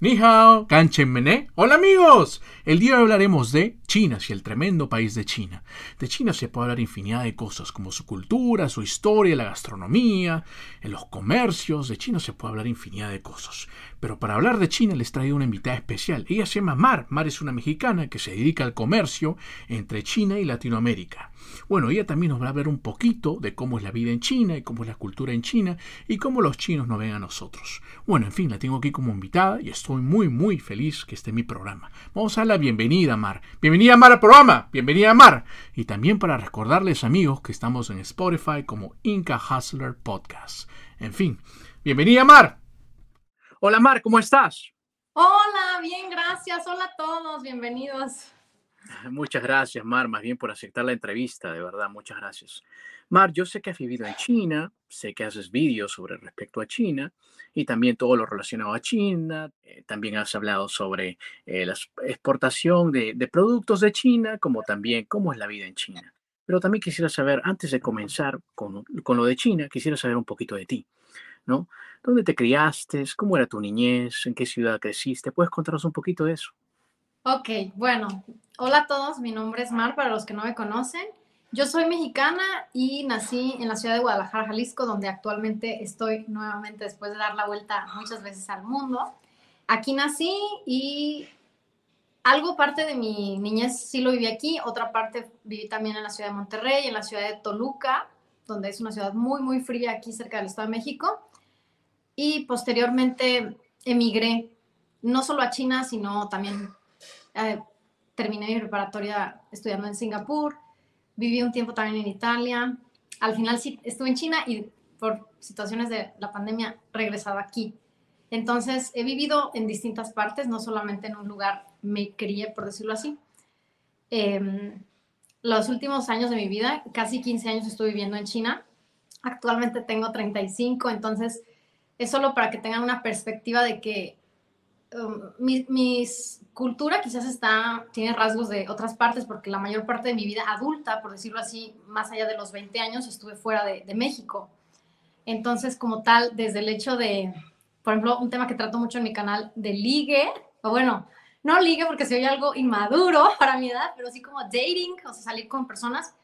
Ni hao, canchen Hola amigos, el día de hoy hablaremos de China, y el tremendo país de China. De China se puede hablar infinidad de cosas, como su cultura, su historia, la gastronomía, en los comercios. De China se puede hablar infinidad de cosas. Pero para hablar de China les traigo una invitada especial. Ella se llama Mar. Mar es una mexicana que se dedica al comercio entre China y Latinoamérica. Bueno, ella también nos va a hablar un poquito de cómo es la vida en China y cómo es la cultura en China y cómo los chinos nos ven a nosotros. Bueno, en fin, la tengo aquí como invitada y estoy muy, muy feliz que esté en mi programa. Vamos a dar la bienvenida, Mar. Bienvenida, Mar, al programa. Bienvenida, Mar. Y también para recordarles, amigos, que estamos en Spotify como Inca Hustler Podcast. En fin, bienvenida, Mar. Hola, Mar, ¿cómo estás? Hola, bien, gracias. Hola a todos, bienvenidos. Muchas gracias, Mar, más bien por aceptar la entrevista, de verdad, muchas gracias. Mar, yo sé que has vivido en China, sé que haces vídeos sobre respecto a China y también todo lo relacionado a China. Eh, también has hablado sobre eh, la exportación de, productos de China, como también cómo es la vida en China. Pero también quisiera saber, antes de comenzar con, con lo de China, quisiera saber un poquito de ti, ¿no? ¿Dónde te criaste? ¿Cómo era tu niñez? ¿En qué ciudad creciste? ¿Puedes contarnos un poquito de eso? Ok, bueno, hola a todos, mi nombre es Mar, para los que no me conocen. Yo soy mexicana y nací en la ciudad de Guadalajara, Jalisco, donde actualmente estoy nuevamente después de dar la vuelta muchas veces al mundo. Aquí nací y algo parte de mi niñez sí lo viví aquí, otra parte viví también en la ciudad de Monterrey, en la ciudad de Toluca, donde es una ciudad muy, muy fría aquí cerca del Estado de México. Y posteriormente emigré, no solo a China, sino también eh, terminé mi preparatoria estudiando en Singapur, viví un tiempo también en Italia, al final sí estuve en China y por situaciones de la pandemia regresaba aquí. Entonces he vivido en distintas partes, no solamente en un lugar me crié, por decirlo así. Em, los últimos años de mi vida, casi 15 años estuve viviendo en China. Actualmente tengo 35, entonces es solo para que tengan una perspectiva de que um, mi, cultura quizás está, tiene rasgos de otras partes, porque la mayor parte de mi vida adulta, por decirlo así, más allá de los 20 años, estuve fuera de, México. Entonces, como tal, desde el hecho de, por ejemplo, un tema que trato mucho en mi canal de ligue, o bueno, no ligue porque se algo inmaduro para mi edad, pero sí como dating, o sea, salir con personas,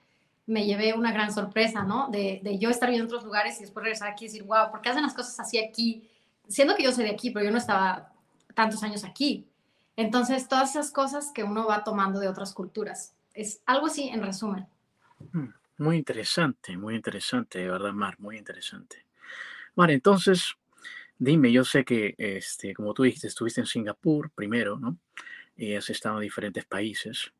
me llevé una gran sorpresa, ¿no? De, de, yo estar viendo otros lugares y después regresar aquí y decir, wow, ¿por qué hacen las cosas así aquí? Siendo que yo soy de aquí, pero yo no estaba tantos años aquí. Entonces, todas esas cosas que uno va tomando de otras culturas. Es algo así en resumen. Hmm, muy interesante, muy interesante, de verdad, Mar, muy interesante. Mar, entonces, dime, yo sé que, este, como tú dijiste, estuviste en Singapur primero, ¿no? Y has estado en diferentes países.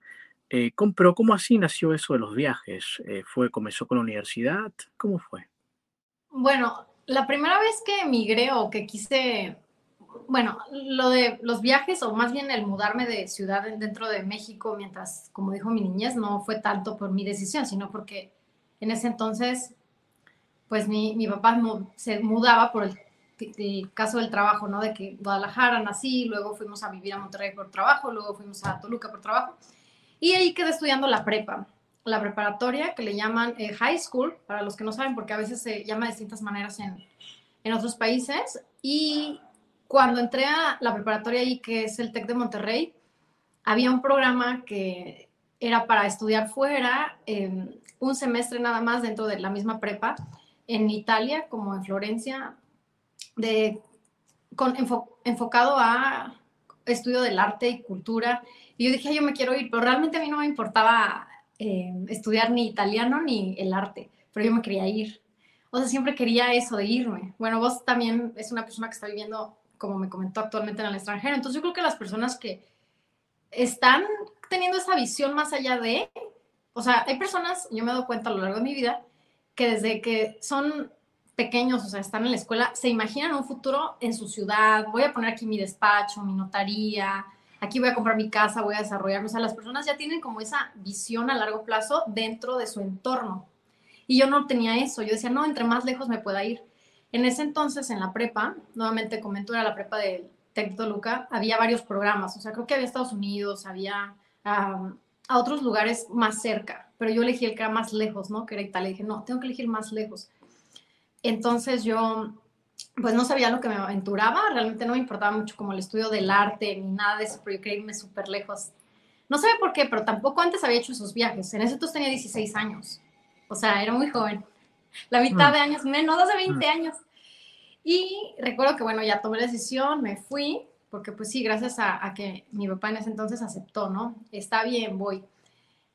Eh, pero ¿cómo así nació eso de los viajes? Eh, ¿Fue, comenzó con la universidad? ¿Cómo fue? Bueno, la primera vez que emigré o que quise, bueno, lo de los viajes o más bien el mudarme de ciudad dentro de México mientras, como dijo mi niñez, no fue tanto por mi decisión, sino porque en ese entonces, pues mi, mi papá se mudaba por el, el, caso del trabajo, ¿no? De que Guadalajara nací, luego fuimos a vivir a Monterrey por trabajo, luego fuimos a Toluca por trabajo. Y ahí quedé estudiando la prepa, la preparatoria, que le llaman eh, high school, para los que no saben, porque a veces se llama de distintas maneras en, en otros países. Y cuando entré a la preparatoria ahí, que es el TEC de Monterrey, había un programa que era para estudiar fuera, em, un semestre nada más dentro de la misma prepa, en Italia, como en Florencia, de, con, enfocado a estudio del arte y cultura y yo dije, yo me quiero ir, pero realmente a mí no me importaba eh, estudiar ni italiano ni el arte, pero yo me quería ir. O sea, siempre quería eso de irme. Bueno, vos también es una persona que está viviendo, como me comentó actualmente en el extranjero. Entonces yo creo que las personas que están teniendo esa visión más allá de, o sea, hay personas, yo me he dado cuenta a lo largo de mi vida, que desde que son pequeños, o sea, están en la escuela, se imaginan un futuro en su ciudad, voy a poner aquí mi despacho, mi notaría, aquí voy a comprar mi casa, voy a desarrollarme. O sea, las personas ya tienen como esa visión a largo plazo dentro de su entorno. Y yo no tenía eso. Yo decía, no, entre más lejos me pueda ir. En ese entonces, en la prepa, nuevamente comento, era la prepa de Tec Toluca, había varios programas. O sea, creo que había Estados Unidos, había a otros lugares más cerca. Pero yo elegí el que era más lejos, ¿no? Que era Italia. dije, no, tengo que elegir más lejos. Entonces yo pues no sabía lo que me aventuraba, realmente no me importaba mucho como el estudio del arte ni nada de eso, pero yo quería irme súper lejos. No sé por qué, pero tampoco antes había hecho esos viajes. En ese entonces tenía 16 años. O sea, era muy joven. La mitad mm. de años menos, hace 20 mm. años. Y recuerdo que, bueno, ya tomé la decisión, me fui, porque pues sí, gracias a, a, que mi papá en ese entonces aceptó, ¿no? Está bien, voy.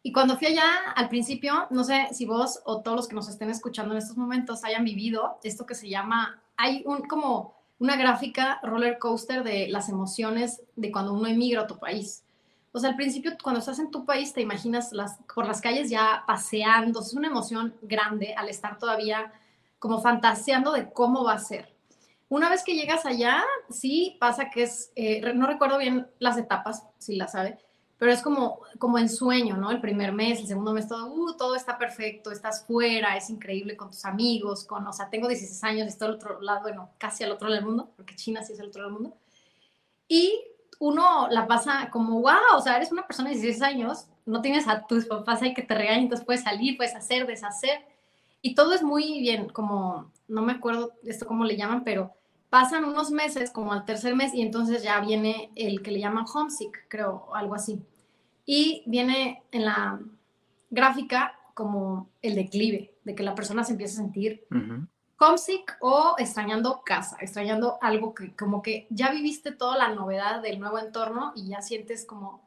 Y cuando fui allá, al principio, no sé si vos o todos los que nos estén escuchando en estos momentos hayan vivido esto que se llama hay un, como una gráfica roller coaster de las emociones de cuando uno emigra a tu país. O sea, al principio, cuando estás en tu país, te imaginas las, por las calles ya paseando. Es una emoción grande al estar todavía como fantaseando de cómo va a ser. Una vez que llegas allá, sí pasa que es, eh, no recuerdo bien las etapas, si la sabe, pero es como, como en sueño, ¿no? El primer mes, el segundo mes, todo, uh, todo está perfecto, estás fuera, es increíble con tus amigos, con, o sea, tengo 16 años, estoy al otro lado, bueno, casi al otro lado del mundo, porque China sí es el otro lado del mundo. Y uno la pasa como, wow, o sea, eres una persona de 16 años, no tienes a tus papás ahí que te regañen, entonces puedes salir, puedes hacer, deshacer, y todo es muy bien, como, no me acuerdo esto cómo le llaman, pero Pasan unos meses, como al tercer mes, y entonces ya viene el que le llaman homesick, creo, algo así. Y viene en la gráfica como el declive, de que la persona se empieza a sentir homesick o extrañando casa, extrañando algo que como que ya viviste toda la novedad del nuevo entorno y ya sientes como,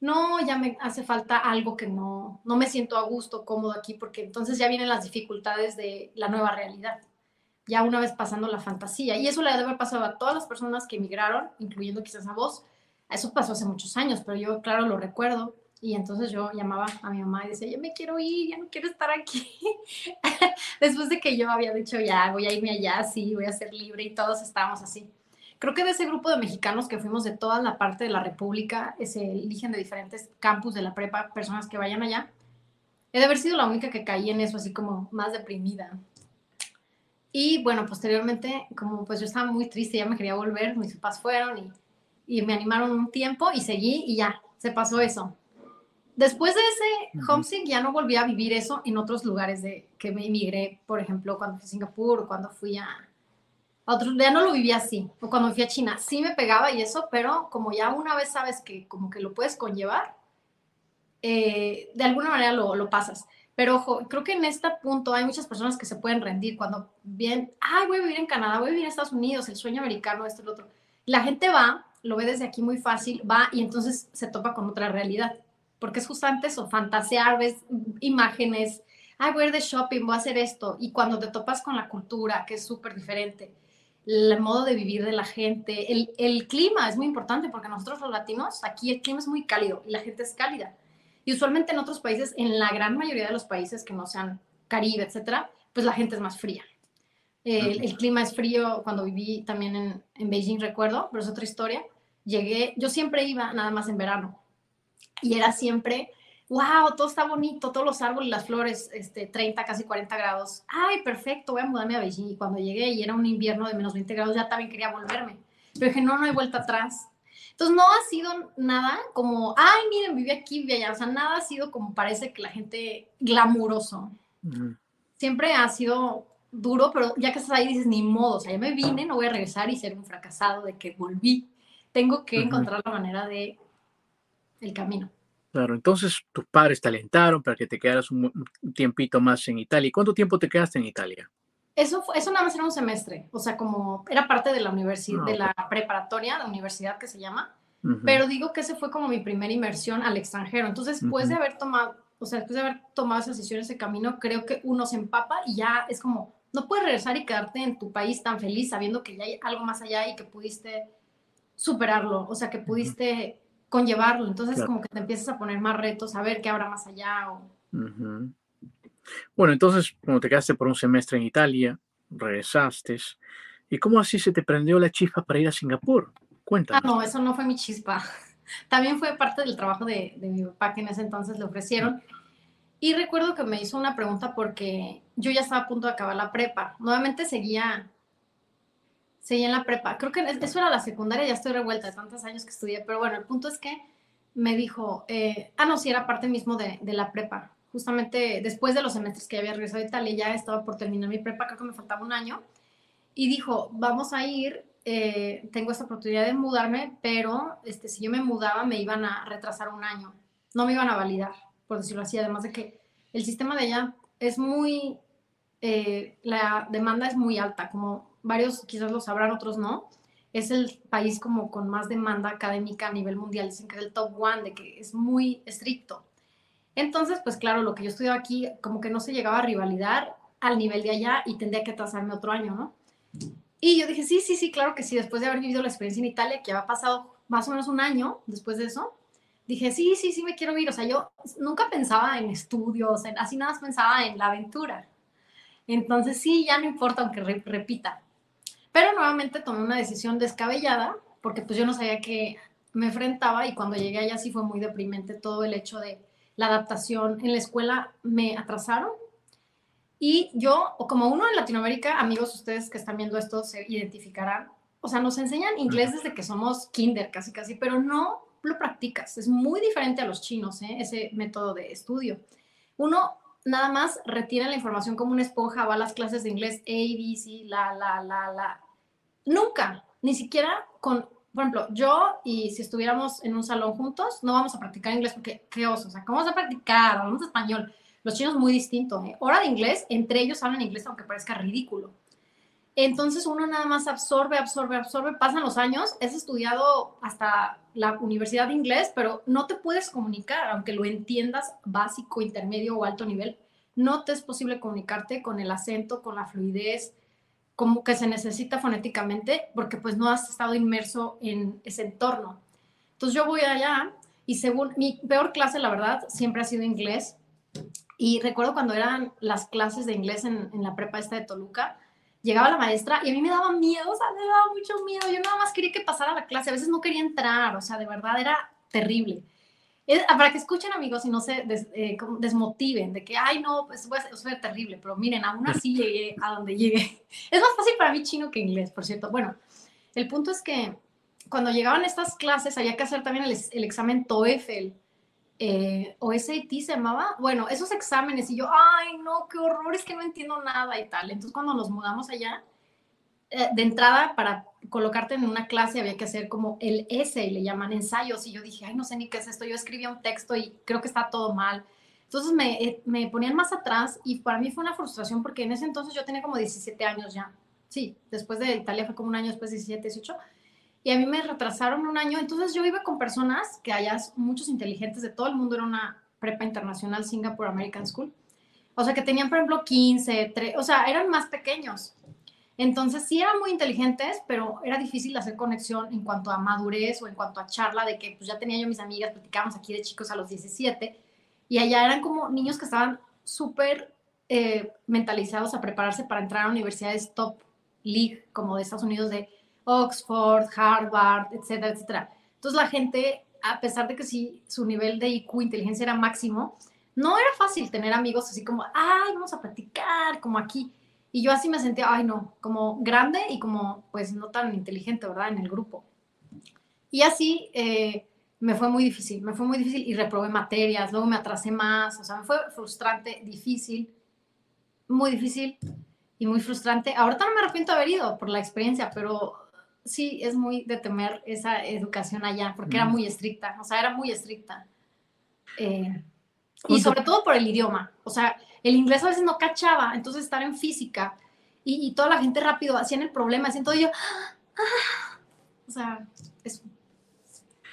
no, ya me hace falta algo que no, no me siento a gusto, cómodo aquí, porque entonces ya vienen las dificultades de la nueva realidad ya una vez pasando la fantasía. Y eso le debe haber pasado a todas las personas que emigraron, incluyendo quizás a vos. Eso pasó hace muchos años, pero yo, claro, lo recuerdo. Y entonces yo llamaba a mi mamá y decía, ya me quiero ir, ya no quiero estar aquí. Después de que yo había dicho, ya voy a irme allá, sí, voy a ser libre y todos estábamos así. Creo que de ese grupo de mexicanos que fuimos de toda la parte de la República, se eligen de diferentes campus de la prepa, personas que vayan allá. He de haber sido la única que caí en eso, así como más deprimida. Y bueno, posteriormente, como pues yo estaba muy triste, ya me quería volver, mis papás fueron y, y me animaron un tiempo y seguí y ya, se pasó eso. Después de ese homesick ya no volví a vivir eso en otros lugares de que me emigré, por ejemplo, cuando fui a Singapur o cuando fui a, a otros, ya no lo viví así, o cuando fui a China, sí me pegaba y eso, pero como ya una vez sabes que como que lo puedes conllevar, eh, de alguna manera lo, lo pasas. Pero ojo, creo que en este punto hay muchas personas que se pueden rendir cuando bien, ay, voy a vivir en Canadá, voy a vivir en Estados Unidos, el sueño americano, esto lo otro. La gente va, lo ve desde aquí muy fácil, va y entonces se topa con otra realidad. Porque es justamente eso, fantasear, ves imágenes, ay, voy a ir de shopping, voy a hacer esto. Y cuando te topas con la cultura, que es súper diferente, el modo de vivir de la gente, el, el clima es muy importante porque nosotros los latinos, aquí el clima es muy cálido y la gente es cálida y usualmente en otros países, en la gran mayoría de los países que no sean Caribe, etcétera, pues la gente es más fría. El, clima es frío. Cuando viví también en, en, Beijing, recuerdo, pero es otra historia. Llegué, yo siempre iba nada más en verano. Y era siempre, wow, todo está bonito, todos los árboles, las flores, este, 30, casi 40 grados. Ay, perfecto, voy a mudarme a Beijing. Y cuando llegué y era un invierno de menos 20 grados, ya también quería volverme. Pero dije, no, no hay vuelta atrás. Entonces no ha sido nada como, ay, miren, viví aquí, viví allá. O sea, nada ha sido como parece que la gente glamuroso. Siempre ha sido duro, pero ya que estás ahí dices, ni modo, o sea, ya me vine, no voy a regresar y ser un fracasado de que volví. Tengo que encontrar la manera de el camino. Claro, entonces tus padres te alentaron para que te quedaras un, tiempito más en Italia. ¿Cuánto tiempo te quedaste en Italia? Eso, eso nada más era un semestre, o sea, como era parte de la universidad, ah, de la preparatoria, la universidad que se llama, pero digo que ese fue como mi primera inmersión al extranjero. Entonces, después de haber tomado, o sea, después de haber tomado esa decisión, ese camino, creo que uno se empapa y ya es como, no puedes regresar y quedarte en tu país tan feliz sabiendo que ya hay algo más allá y que pudiste superarlo, o sea, que pudiste conllevarlo. Entonces, como que te empiezas a poner más retos, a ver qué habrá más allá. O... Bueno, entonces, cuando te quedaste por un semestre en Italia, regresaste. ¿Y cómo así se te prendió la chispa para ir a Singapur? Cuéntame. Ah, no, eso no fue mi chispa. también fue parte del trabajo de, de mi papá que en ese entonces le ofrecieron. Y recuerdo que me hizo una pregunta porque yo ya estaba a punto de acabar la prepa. Nuevamente seguía, seguía en la prepa. Creo que eso era la secundaria, ya estoy revuelta de tantos años que estudié, pero bueno, el punto es que me dijo, eh, ah, no, sí, era parte mismo de, de, la prepa. Justamente después de los semestres que había regresado a Italia, ya estaba por terminar mi prepa, creo que me faltaba un año. Y dijo, vamos a ir, eh, tengo esta oportunidad de mudarme, pero este, si yo me mudaba me iban a retrasar un año, no me iban a validar, por decirlo así, además de que el sistema de allá es muy, eh, la demanda es muy alta, como varios quizás lo sabrán, otros no es el país como con más demanda académica a nivel mundial, dicen que es el top one, de que es muy estricto. Entonces, pues claro, lo que yo estudiaba aquí, como que no se llegaba a rivalidar al nivel de allá y tendría que atrasarme otro año, ¿no? Y yo dije, sí, sí, sí, claro que sí, después de haber vivido la experiencia en Italia, que había pasado más o menos un año después de eso, dije, sí, sí, sí, me quiero ir. O sea, yo nunca pensaba en estudios, en, así nada más pensaba en la aventura. Entonces, sí, ya no importa aunque repita. Pero nuevamente tomé una decisión descabellada porque pues yo no sabía que me enfrentaba y cuando llegué allá sí fue muy deprimente todo el hecho de la adaptación. En la escuela me atrasaron y yo, o como uno en Latinoamérica, amigos ustedes que están viendo esto se identificarán, o sea, nos enseñan inglés desde que somos kinder casi casi, pero no lo practicas. Es muy diferente a los chinos, ¿eh? ese método de estudio. Uno nada más retira la información como una esponja, va a las clases de inglés A, B, C, la, la, la, la. Nunca, ni siquiera con, por ejemplo, yo y si estuviéramos en un salón juntos, no vamos a practicar inglés porque qué oso, o sea, ¿cómo vamos a practicar? Hablamos español. Los chinos muy distinto, ¿eh? Hora de inglés, entre ellos hablan inglés aunque parezca ridículo. Entonces uno nada más absorbe, absorbe, absorbe, pasan los años, has estudiado hasta la universidad de inglés, pero no te puedes comunicar, aunque lo entiendas básico, intermedio o alto nivel, no te es posible comunicarte con el acento, con la fluidez, como que se necesita fonéticamente, porque pues no has estado inmerso en ese entorno. Entonces yo voy allá y según mi peor clase, la verdad, siempre ha sido inglés. Y recuerdo cuando eran las clases de inglés en, la prepa esta de Toluca, llegaba la maestra y a mí me daba miedo, o sea, me daba mucho miedo. Yo nada más quería que pasara la clase, a veces no quería entrar, o sea, de verdad era terrible. Para que escuchen amigos y no se eh, desmotiven de que, ay, no, pues eso fue terrible, pero miren, aún así llegué a donde llegué. Es más fácil para mí chino que inglés, por cierto. Bueno, el punto es que cuando llegaban estas clases había que hacer también el, el examen TOEFL eh, o SAT se llamaba, bueno, esos exámenes y yo, ay, no, qué horror, es que no entiendo nada y tal. Entonces cuando nos mudamos allá, eh, de entrada para colocarte en una clase había que hacer como el S, le llaman ensayos, y yo dije, ay, no sé ni qué es esto, yo escribía un texto y creo que está todo mal. Entonces me, eh, me ponían más atrás y para mí fue una frustración porque en ese entonces yo tenía como 17 años ya. Sí, después de Italia fue como un año después, 17, 18 y a mí me retrasaron un año. Entonces yo iba con personas que hayas muchos inteligentes de todo el mundo, era una prepa internacional Singapore American School. O sea, que tenían, por ejemplo, 15, 3, o sea, eran más pequeños. Entonces sí eran muy inteligentes, pero era difícil hacer conexión en cuanto a madurez o en cuanto a charla de que pues ya tenía yo mis amigas, platicábamos aquí de chicos a los 17 y allá eran como niños que estaban súper eh, mentalizados a prepararse para entrar a universidades top league como de Estados Unidos de Oxford, Harvard, etcétera, etcétera. Entonces la gente, a pesar de que sí, su nivel de IQ, inteligencia era máximo, no era fácil tener amigos así como, ay, vamos a platicar, como aquí. Y yo así me sentía, ay, no, como grande y como, pues, no tan inteligente, ¿verdad? En el grupo. Y así eh, me fue muy difícil, me fue muy difícil y reprobé materias, luego me atrasé más, o sea, me fue frustrante, difícil, muy difícil y muy frustrante. Ahorita no me arrepiento de haber ido por la experiencia, pero sí es muy de temer esa educación allá, porque era muy estricta, o sea, era muy estricta. Eh, y sobre todo por el idioma, o sea, el inglés a veces no cachaba, entonces estar en física y, toda la gente rápido hacían el problema, haciendo todo yo, ah", o sea, eso.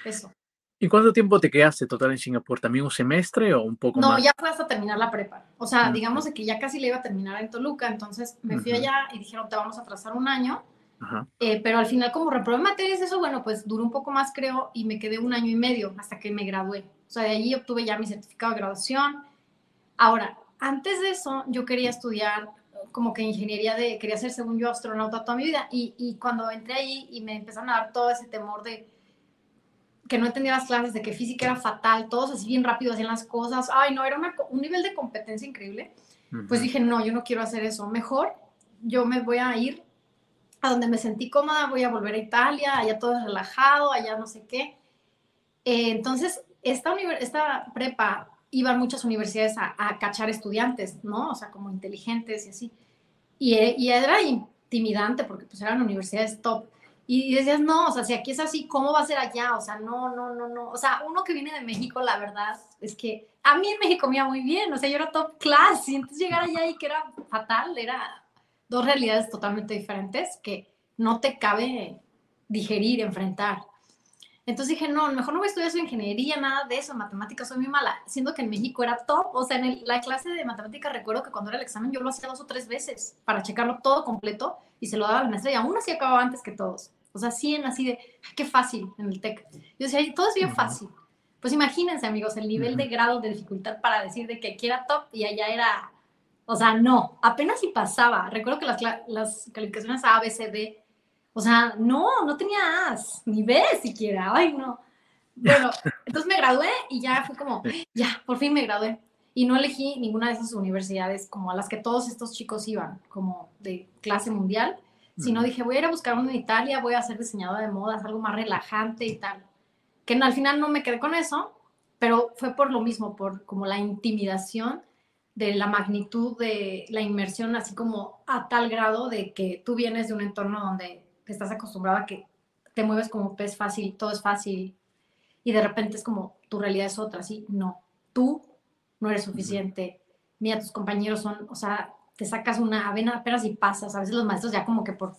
eso. ¿Y cuánto tiempo te quedaste total en Singapur? ¿También un semestre o un poco más? No, ya fue hasta terminar la prepa. O sea, digamos de que ya casi le iba a terminar en Toluca, entonces me fui allá y dijeron, te vamos a trazar un año eh, pero al final, como reprobé materias, eso, bueno, pues duró un poco más, creo, y me quedé un año y medio hasta que me gradué. O sea, de allí obtuve ya mi certificado de graduación. Ahora, antes de eso, yo quería estudiar como que ingeniería de, quería ser, según yo, astronauta toda mi vida. Y, y cuando entré ahí y me empezaron a dar todo ese temor de que no entendía las clases, de que física era fatal, todos así bien rápido hacían las cosas. Ay, no, era un nivel de competencia increíble. Pues dije, no, yo no quiero hacer eso. Mejor yo me voy a ir a donde me sentí cómoda, voy a volver a Italia, allá todo es relajado, allá no sé qué. Eh, entonces, esta, esta prepa iban muchas universidades a, cachar estudiantes, ¿no? O sea, como inteligentes y así. Y, y era intimidante porque pues eran universidades top. Y decías, no, o sea, si aquí es así, ¿cómo va a ser allá? O sea, no, no, no, no. O sea, uno que viene de México, la verdad es que a mí en México me iba muy bien, o sea, yo era top class y entonces llegar allá y que era fatal, era dos realidades totalmente diferentes que no te cabe digerir, enfrentar. Entonces dije, no, mejor no voy a estudiar su ingeniería, nada de eso, matemáticas soy muy mala, siendo que en México era top, o sea, en la clase de matemáticas recuerdo que cuando era el examen yo lo hacía dos o tres veces para checarlo todo completo y se lo daba al maestro y aún así acababa antes que todos. O sea, así en así de, qué fácil en el TEC. Yo decía, todo es bien fácil. Pues imagínense, amigos, el nivel de grado de dificultad para decir de que aquí era top y allá era, o sea, no, apenas si pasaba. Recuerdo que las, las calificaciones A, B, C, D, o sea, no, no tenía A's, ni B siquiera, ay, no. Bueno, entonces me gradué y ya fue como, ya, por fin me gradué. Y no elegí ninguna de esas universidades como a las que todos estos chicos iban, como de clase mundial sino dije, voy a ir a buscar uno en Italia, voy a ser diseñadora de modas, algo más relajante y tal. Que al final no me quedé con eso, pero fue por lo mismo, por como la intimidación de la magnitud de la inmersión, así como a tal grado de que tú vienes de un entorno donde estás acostumbrado a que te mueves como pez fácil, todo es fácil, y de repente es como tu realidad es otra, así, no, tú no eres suficiente, mira, tus compañeros son, o sea, te sacas una avena apenas y pasas. A veces los maestros ya como que por,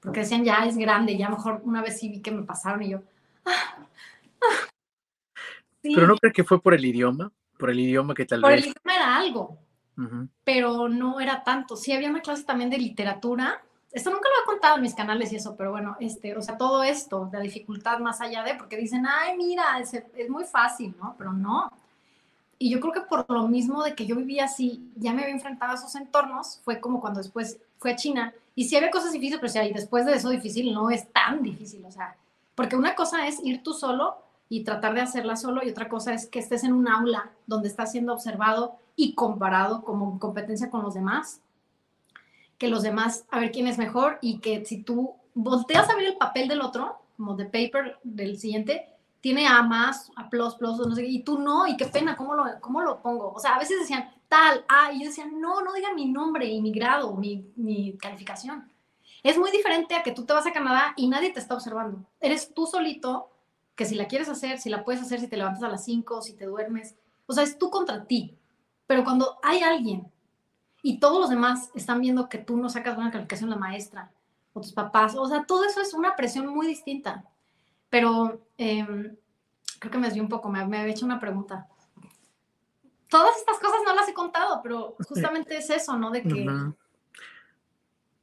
porque decían ya es grande, ya mejor una vez sí vi que me pasaron y yo. Ah, ah". Pero no creo que fue por el idioma, por el idioma que tal vez. Por el idioma era algo, pero no era tanto. Sí había una clase también de literatura. Esto nunca lo he contado en mis canales y eso, pero bueno, este, o sea, todo esto, de la dificultad más allá de, porque dicen, ay, mira, es, es muy fácil, ¿no? Pero no y yo creo que por lo mismo de que yo vivía así, ya me había enfrentado a esos entornos, fue como cuando después fue a China. Y sí había cosas difíciles, pero sí, después de eso difícil no es tan difícil, o sea, porque una cosa es ir tú solo y tratar de hacerla solo y otra cosa es que estés en un aula donde estás siendo observado y comparado como competencia con los demás, que los demás, a ver quién es mejor y que si tú volteas a ver el papel del otro, como de paper del siguiente, tiene A más, A plus, plus, no sé y tú no, y qué pena, ¿cómo lo, cómo lo pongo? O sea, a veces decían tal, A, y yo decía, no, no digan mi nombre y mi grado, mi, mi calificación. Es muy diferente a que tú te vas a Canadá y nadie te está observando. Eres tú solito, que si la quieres hacer, si la puedes hacer, si te levantas a las 5, si te duermes, o sea, es tú contra ti. Pero cuando hay alguien y todos los demás están viendo que tú no sacas buena calificación la maestra o tus papás, o sea, todo eso es una presión muy distinta. Pero em, creo que me desvió un poco, me, me había hecho una pregunta. Todas estas cosas no las he contado, pero justamente es eso, ¿no? De que...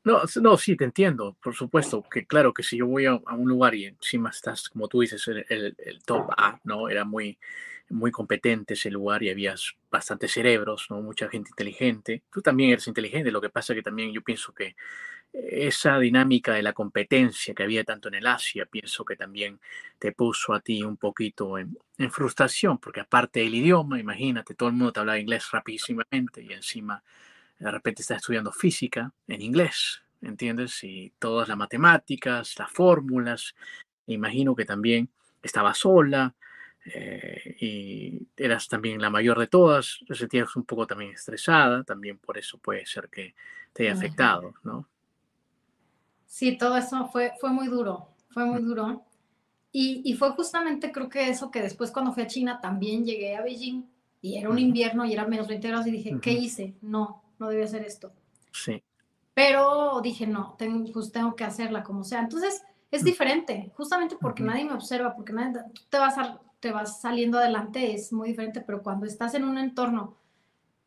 No, no, sí, te entiendo, por supuesto, que claro que si yo voy a, un lugar y encima estás, como tú dices, el, el, top A, ¿no? Era muy, muy competente ese lugar y había bastantes cerebros, ¿no? Mucha gente inteligente. Tú también eres inteligente, lo que pasa que también yo pienso que esa dinámica de la competencia que había tanto en el Asia, pienso que también te puso a ti un poquito en, frustración, porque aparte del idioma, imagínate, todo el mundo te hablaba inglés rapidísimamente y encima de repente estás estudiando física en inglés, ¿entiendes? Y todas las matemáticas, las fórmulas, imagino que también estaba sola eh, y eras también la mayor de todas, te sentías un poco también estresada, también por eso puede ser que te haya afectado, ¿no? Sí, todo eso fue, fue muy duro, fue muy duro. Y, y, fue justamente creo que eso que después cuando fui a China también llegué a Beijing y era un invierno y era menos 20 grados y dije, ¿qué hice? No, no debía hacer esto. Sí. Pero dije, no, tengo, pues tengo que hacerla como sea. Entonces es diferente, justamente porque nadie me observa, porque nadie, tú te vas, te vas saliendo adelante, es muy diferente, pero cuando estás en un entorno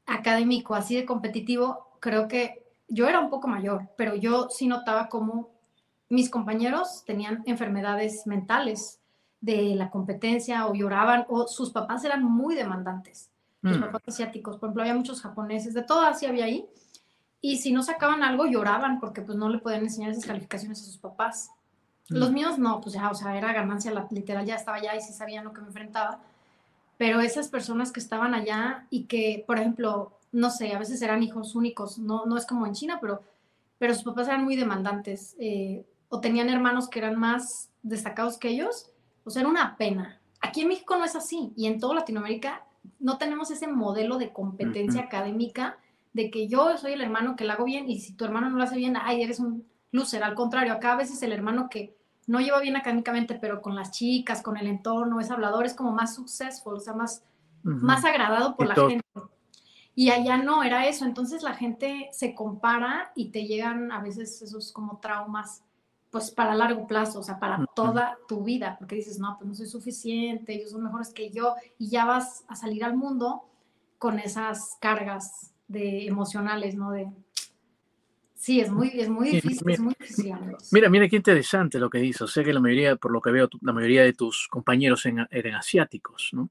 académico así de competitivo, creo que yo era un poco mayor, pero yo sí notaba como mis compañeros tenían enfermedades mentales de la competencia o lloraban o sus papás eran muy demandantes. Los mm. papás asiáticos, por ejemplo, había muchos japoneses, de todo Asia había ahí. Y si no sacaban algo, lloraban porque pues no le podían enseñar esas calificaciones a sus papás. Los míos no, pues ya, o sea, era ganancia, la, literal, ya estaba allá y sí sabían lo que me enfrentaba. Pero esas personas que estaban allá y que, por ejemplo, no sé, a veces eran hijos únicos, no, no es como en China, pero, pero sus papás eran muy demandantes eh, o tenían hermanos que eran más destacados que ellos, o sea, era una pena. Aquí en México no es así y en toda Latinoamérica no tenemos ese modelo de competencia académica de que yo soy el hermano que lo hago bien y si tu hermano no lo hace bien, ay, eres un loser. Al contrario, acá a veces el hermano que no lleva bien académicamente, pero con las chicas, con el entorno, es hablador, es como más successful, o sea, más, más agradado por la gente. Y allá no era eso, entonces la gente se compara y te llegan a veces esos como traumas, pues para largo plazo, o sea, para toda tu vida, porque dices, no, pues no soy suficiente, ellos son mejores que yo, y ya vas a salir al mundo con esas cargas de emocionales, ¿no? De, Sí, es muy, es muy difícil, mira, es muy difícil. Mira, mira qué interesante lo que dices. O sea que la mayoría, por lo que veo, la mayoría de tus compañeros eran asiáticos, ¿no?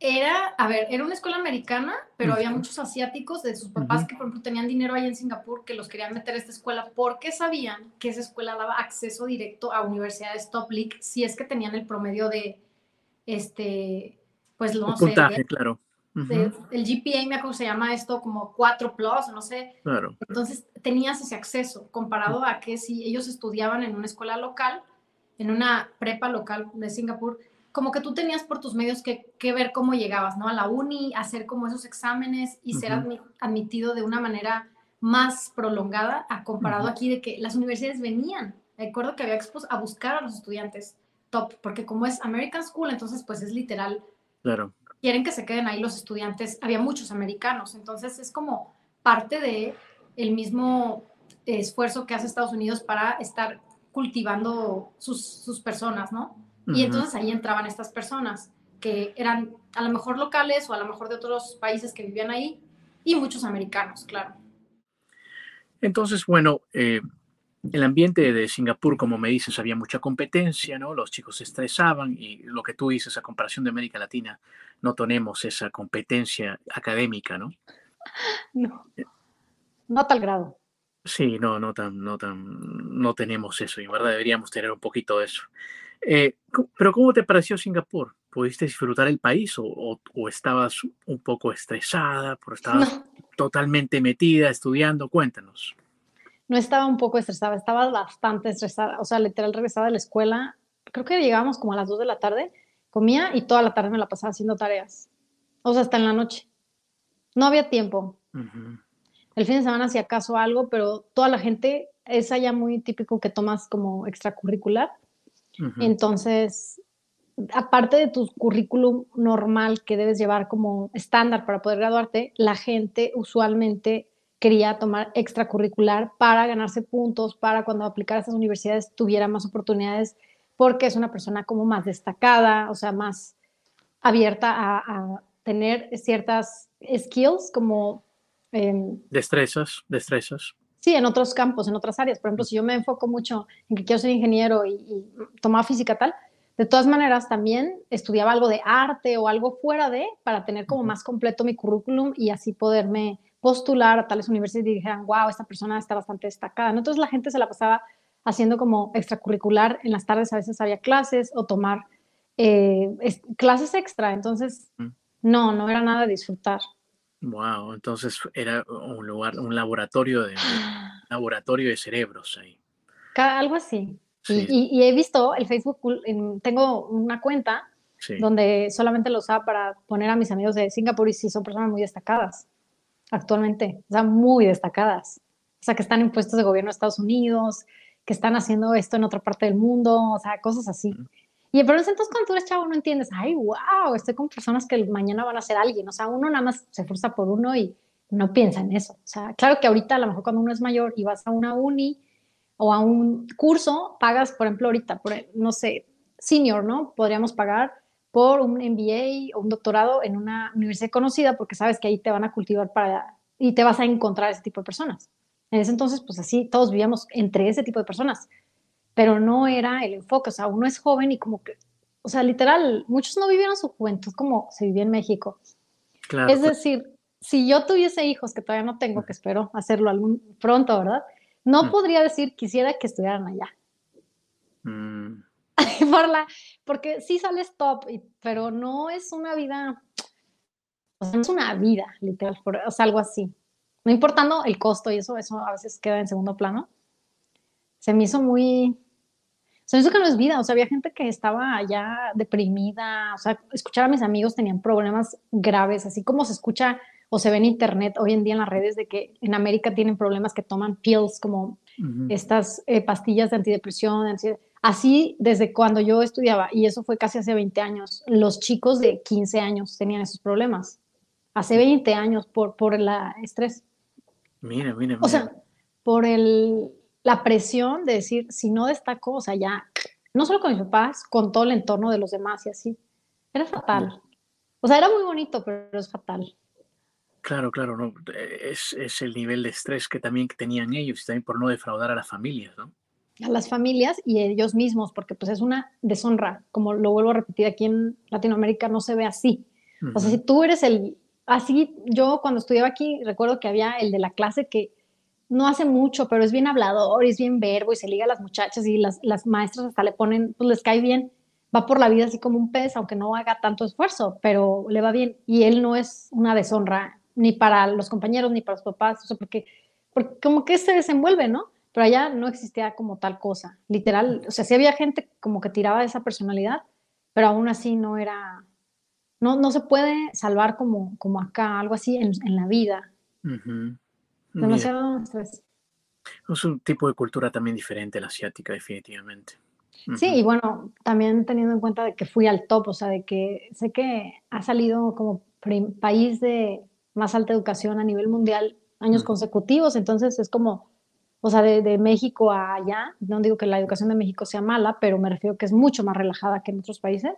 Era, a ver, era una escuela americana, pero había muchos asiáticos de sus papás que, por ejemplo, tenían dinero ahí en Singapur que los querían meter a esta escuela porque sabían que esa escuela daba acceso directo a universidades top league si es que tenían el promedio de, este, pues no sé. Puntaje, claro el GPA, me acuerdo, se llama esto como 4 plus, no sé. Claro. Entonces tenías ese acceso comparado a que si ellos estudiaban en una escuela local, en una prepa local de Singapur, como que tú tenías por tus medios que, que ver cómo llegabas, ¿no? A la uni, hacer como esos exámenes y ser admitido de una manera más prolongada a comparado aquí de que las universidades venían. Recuerdo que había expos a buscar a los estudiantes top, porque como es American School, entonces pues es literal. Claro quieren que se queden ahí los estudiantes. Había muchos americanos, entonces es como parte de el mismo esfuerzo que hace Estados Unidos para estar cultivando sus, personas, ¿no? Y entonces ahí entraban estas personas que eran a lo mejor locales o a lo mejor de otros países que vivían ahí y muchos americanos, claro. Entonces, bueno, eh, el ambiente de Singapur, como me dices, había mucha competencia, ¿no? Los chicos se estresaban y lo que tú dices, a comparación de América Latina, no tenemos esa competencia académica, ¿no? No, no a tal grado. Sí, no, no tan, no tan, no tenemos eso y en verdad deberíamos tener un poquito de eso. Eh, pero ¿cómo te pareció Singapur? ¿Pudiste disfrutar el país o, estabas un poco estresada, por estabas totalmente metida estudiando? Cuéntanos no estaba un poco estresada, estaba bastante estresada. O sea, literal regresaba de la escuela, creo que llegábamos como a las 2 de la tarde, comía y toda la tarde me la pasaba haciendo tareas. O sea, hasta en la noche. No había tiempo. El fin de semana hacía caso algo, pero toda la gente es allá muy típico que tomas como extracurricular. Entonces, aparte de tu currículum normal que debes llevar como estándar para poder graduarte, la gente usualmente quería tomar extracurricular para ganarse puntos, para cuando aplicara a esas universidades tuviera más oportunidades, porque es una persona como más destacada, o sea, más abierta a, tener ciertas skills como... Em, destrezas, destrezas. Sí, en otros campos, en otras áreas. Por ejemplo, si yo me enfoco mucho en que quiero ser ingeniero y, y tomaba física tal, de todas maneras también estudiaba algo de arte o algo fuera de para tener como más completo mi currículum y así poderme postular a tales universidades y dijeran, wow, esta persona está bastante destacada. Entonces la gente se la pasaba haciendo como extracurricular, en las tardes a veces había clases o tomar eh, clases extra, entonces mm. no, no era nada de disfrutar. Wow, entonces era un lugar, un laboratorio de, laboratorio de cerebros ahí. Algo así. Y, he visto el Facebook, tengo una cuenta donde solamente lo usaba para poner a mis amigos de Singapur y sí son personas muy destacadas actualmente, o sea, muy destacadas. O sea, que están en puestos de gobierno de Estados Unidos, que están haciendo esto en otra parte del mundo, o sea, cosas así. Y pero entonces cuando tú eres chavo no entiendes, ay, wow, estoy con personas que mañana van a ser alguien. O sea, uno nada más se esfuerza por uno y no piensa en eso. O sea, claro que ahorita a lo mejor cuando uno es mayor y vas a una uni o a un curso, pagas, por ejemplo, ahorita, por, no sé, senior, ¿no? Podríamos pagar por un MBA o un doctorado en una universidad conocida porque sabes que ahí te van a cultivar para y te vas a encontrar ese tipo de personas. En ese entonces, pues así, todos vivíamos entre ese tipo de personas, pero no era el enfoque, o sea, uno es joven y como que, o sea, literal, muchos no vivieron su juventud como se vivía en México. Claro, es decir, si yo tuviese hijos, que todavía no tengo, que espero hacerlo algún pronto, ¿verdad? No podría decir quisiera que estudiaran allá. Mm, por la, porque sí sales top, pero no es una vida, o sea, no es una vida, literal, o sea, algo así. No importando el costo y eso, eso a veces queda en segundo plano. Se me hizo muy, se me hizo que no es vida, o sea, había gente que estaba ya deprimida, o sea, escuchar a mis amigos tenían problemas graves, así como se escucha o se ve en internet hoy en día en las redes de que en América tienen problemas que toman pills como estas eh, pastillas de antidepresión, de ansi- así desde cuando yo estudiaba, y eso fue casi hace 20 años, los chicos de 15 años tenían esos problemas, hace 20 años por, por el estrés, Mira, mira, o sea, por el, la presión de decir, si no destaco, o sea, ya, no solo con mis papás, con todo el entorno de los demás y así, era fatal. O sea, era muy bonito, pero es fatal. Claro, claro, no. Es, es el nivel de estrés que también tenían ellos y también por no defraudar a las familias, ¿no? A las familias y a ellos mismos, porque pues es una deshonra, como lo vuelvo a repetir, aquí en Latinoamérica no se ve así. O sea, si tú eres el, así, yo cuando estudiaba aquí recuerdo que había el de la clase que no hace mucho, pero es bien hablador, es bien verbo y se liga a las muchachas y las, las maestras hasta le ponen, pues les cae bien, va por la vida así como un pez, aunque no haga tanto esfuerzo, pero le va bien y él no es una deshonra ni para los compañeros ni para los papás, o sea, porque, porque como que se desenvuelve, ¿no? Pero allá no existía como tal cosa, literal, o sea, sí había gente como que tiraba de esa personalidad, pero aún así no era, no, no se puede salvar como, como acá, algo así en, en la vida. ujú. Mira, Demasiado estrés. es un tipo de cultura también diferente a la asiática, definitivamente. Sí, y bueno, también teniendo en cuenta de que fui al top, o sea, de que sé que ha salido como país de más alta educación a nivel mundial años consecutivos, entonces es como, o sea, de, de México a allá, no digo que la educación de México sea mala, pero me refiero que es mucho más relajada que en otros países.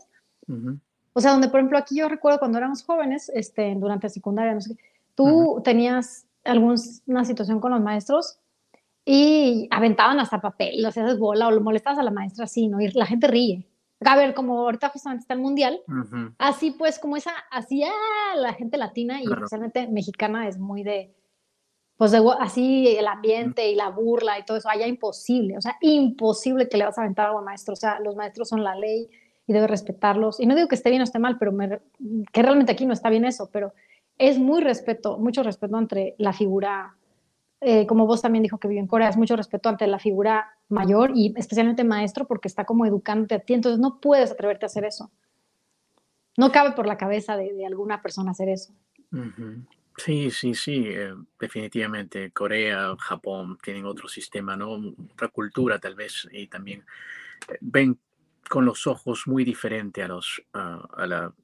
ujú, O sea, donde, por ejemplo, aquí yo recuerdo cuando éramos jóvenes, este, durante secundaria, no sé qué, ujú. tú tenías alguna situación con los maestros y aventaban hasta papel, lo hacías bola o lo molestabas a la maestra así, ¿no? Y la gente ríe. A ver, como ahorita justamente está el mundial, Ujú, así pues, como esa, así, ah, la gente latina y Claro. especialmente mexicana es muy de, pues de, así el ambiente y la burla y todo eso, allá imposible, o sea, imposible que le vas a aventar algo al maestro, o sea, los maestros son la ley y debes respetarlos. Y no digo que esté bien o esté mal, pero me- que realmente aquí no está bien eso, pero es muy respeto, mucho respeto entre la figura, eh, como vos también dijo que vive en Corea, es mucho respeto ante la figura mayor y especialmente maestro porque está como educándote a ti, entonces no puedes atreverte a hacer eso. No cabe por la cabeza de, de alguna persona hacer eso. ujú. Sí, sí, sí, eh, definitivamente. Corea, Japón tienen otro sistema, ¿no? Otra cultura tal vez y también eh, ven con los ojos muy diferente a los a, a la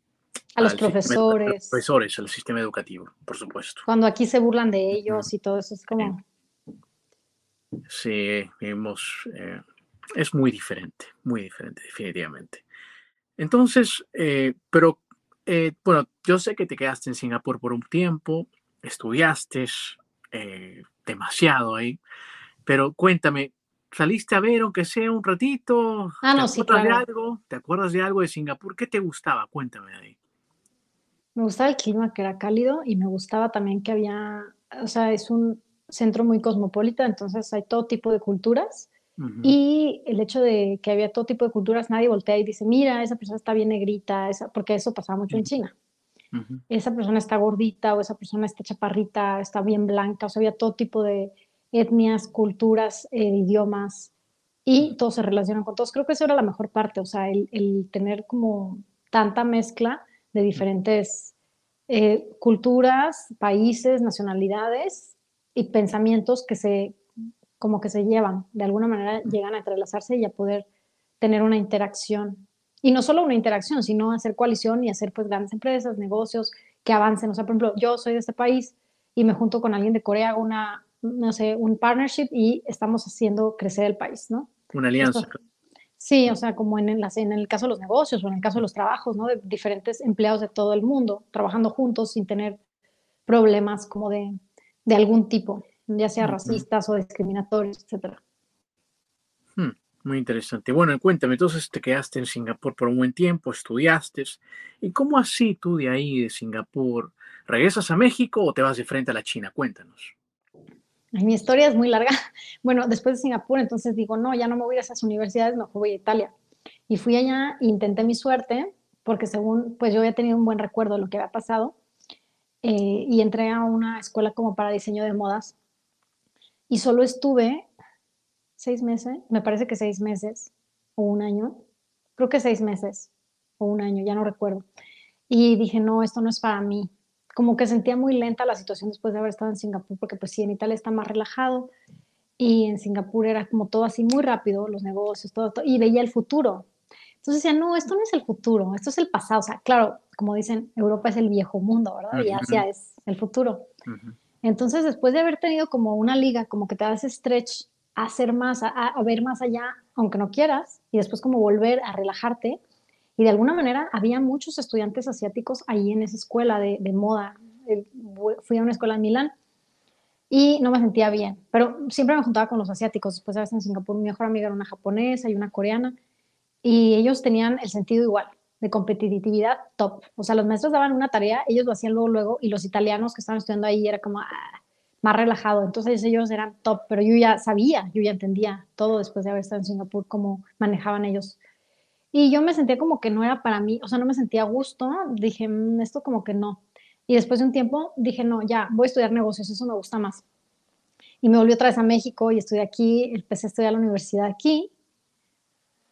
A los sistema edu- a los profesores, profesores, al sistema educativo, por supuesto. cuando aquí se burlan de ellos y todo eso, es como, Sí, vemos, eh, es muy diferente, muy diferente, definitivamente. Entonces, eh, pero eh, bueno, yo sé que te quedaste en Singapur por un tiempo, estudiaste eh, demasiado ahí, pero cuéntame, ¿saliste a ver aunque sea un ratito? ah, ¿Te no, sí, acuerdas de claro. algo? ¿Te acuerdas de algo de Singapur? ¿Qué te gustaba? Cuéntame de ahí. Me gustaba el clima que era cálido y me gustaba también que había, o sea, es un centro muy cosmopolita, entonces hay todo tipo de culturas Y el hecho de que había todo tipo de culturas, nadie voltea y dice, mira, esa persona está bien negrita, esa, porque eso pasaba mucho en China. ujú, Esa persona está gordita o esa persona está chaparrita, está bien blanca, o sea, había todo tipo de etnias, culturas, eh, idiomas y todos se relacionan con todos. Creo que eso era la mejor parte, o sea, el, el tener como tanta mezcla de diferentes eh, culturas, países, nacionalidades y pensamientos que se como que se llevan, de alguna manera llegan a entrelazarse y a poder tener una interacción. Y no solo una interacción, sino hacer coalición y hacer pues grandes empresas, negocios que avancen. O sea, por ejemplo, yo soy de este país y me junto con alguien de Corea, hago una, no sé, un partnership y estamos haciendo crecer el país, ¿no? Una Esto, alianza. sí, o sea, como en el, en el caso de los negocios o en el caso de los trabajos, ¿no? De diferentes empleados de todo el mundo trabajando juntos sin tener problemas como de, de algún tipo, ya sea racistas o discriminatorios, etcétera. Hmm, muy interesante. Bueno, cuéntame, entonces te quedaste en Singapur por un buen tiempo, estudiaste. ¿Y cómo así tú de ahí, de Singapur, regresas a México o te vas de frente a la China? Cuéntanos. mi historia es muy larga. Bueno, después de Singapur, entonces digo, no, ya no me voy a esas universidades, mejor voy a Italia. Y fui allá, intenté mi suerte, porque según, pues yo había tenido un buen recuerdo de lo que había pasado, eh, y entré a una escuela como para diseño de modas. Y solo estuve seis meses, me parece que seis meses o un año, creo que seis meses o un año, ya no recuerdo. Y dije, no, esto no es para mí como que sentía muy lenta la situación después de haber estado en Singapur, porque pues sí, en Italia está más relajado y en Singapur era como todo así muy rápido, los negocios, todo, todo y veía el futuro. Entonces decía, no, esto no es el futuro, esto es el pasado. O sea, claro, como dicen, Europa es el viejo mundo, ¿verdad? Y Asia es el futuro. Entonces, después de haber tenido como una liga, como que te das stretch hacer más, a, ver más allá, aunque no quieras, y después como volver a relajarte, y de alguna manera había muchos estudiantes asiáticos ahí en esa escuela de, moda. Fui a una escuela en Milán y no me sentía bien, pero siempre me juntaba con los asiáticos. Después, a veces en Singapur, mi mejor amiga era una japonesa y una coreana, y ellos tenían el sentido igual, de competitividad top. O sea, los maestros daban una tarea, ellos lo hacían luego, luego, y los italianos que estaban estudiando ahí era como ah, más relajado. Entonces ellos eran top, pero yo ya sabía, yo ya entendía todo después de haber estado en Singapur, cómo manejaban ellos y yo me sentía como que no era para mí, o sea, no me sentía a gusto, dije, mm, esto como que no. Y después de un tiempo dije, no, ya, voy a estudiar negocios, eso me gusta más. Y me volví otra vez a México y estudié aquí, empecé a estudiar la universidad aquí.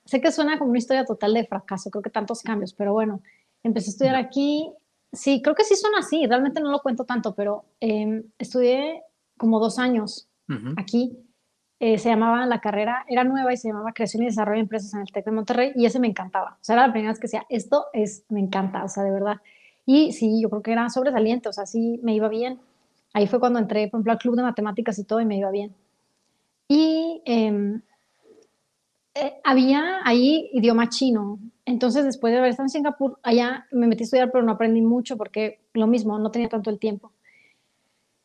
Sé que suena como una historia total de fracaso, creo que tantos cambios, pero bueno, empecé a estudiar aquí. Sí, creo que sí son así, realmente no lo cuento tanto, pero em, estudié como dos años aquí eh, se llamaba la carrera, era nueva y se llamaba Creación y Desarrollo de Empresas en el TEC de Monterrey y ese me encantaba. O sea, era la primera vez que decía, esto es, me encanta, o sea, de verdad. Y sí, yo creo que era sobresaliente, o sea, sí me iba bien. Ahí fue cuando entré, por ejemplo, al club de matemáticas y todo y me iba bien. Y em, eh, había ahí idioma chino. Entonces, después de haber estado en Singapur, allá me metí a estudiar, pero no aprendí mucho porque lo mismo, no tenía tanto el tiempo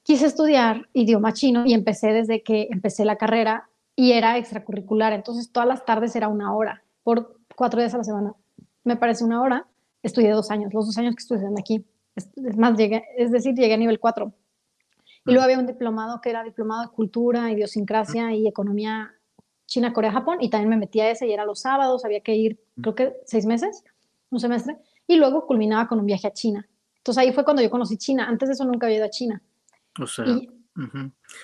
quise estudiar idioma chino y empecé desde que empecé la carrera y era extracurricular, entonces todas las tardes era una hora, por cuatro días a la semana. Me parece una hora, estudié dos años, los dos años que estudié aquí. Es, más, llegué, es decir, llegué a nivel cuatro. Y luego había un diplomado que era diplomado de cultura, idiosincrasia y economía China, Corea, Japón, y también me metí a ese y era los sábados, había que ir, creo que seis meses, un semestre, y luego culminaba con un viaje a China. Entonces ahí fue cuando yo conocí China, antes de eso nunca había ido a China. O sea,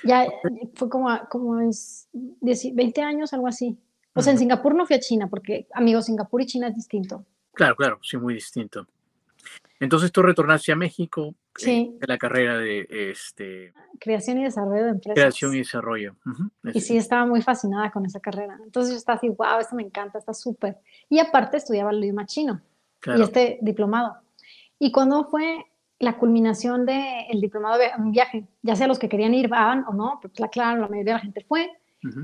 ya fue como, como es 20 años, algo así. O sea, en Singapur no fui a China, porque, amigos, Singapur y China es distinto. Claro, claro, sí, muy distinto. Entonces tú retornaste a México eh, sí. de la carrera de este, creación y desarrollo de empresas. Creación y desarrollo. Y sí, estaba muy fascinada con esa carrera. Entonces yo estaba así, wow, esto me encanta, está súper. Y aparte estudiaba el idioma chino y este diplomado. Y cuando fue la culminación del diplomado de un viaje, ya sea los que querían ir van o no, pero claro, la mayoría de la gente fue,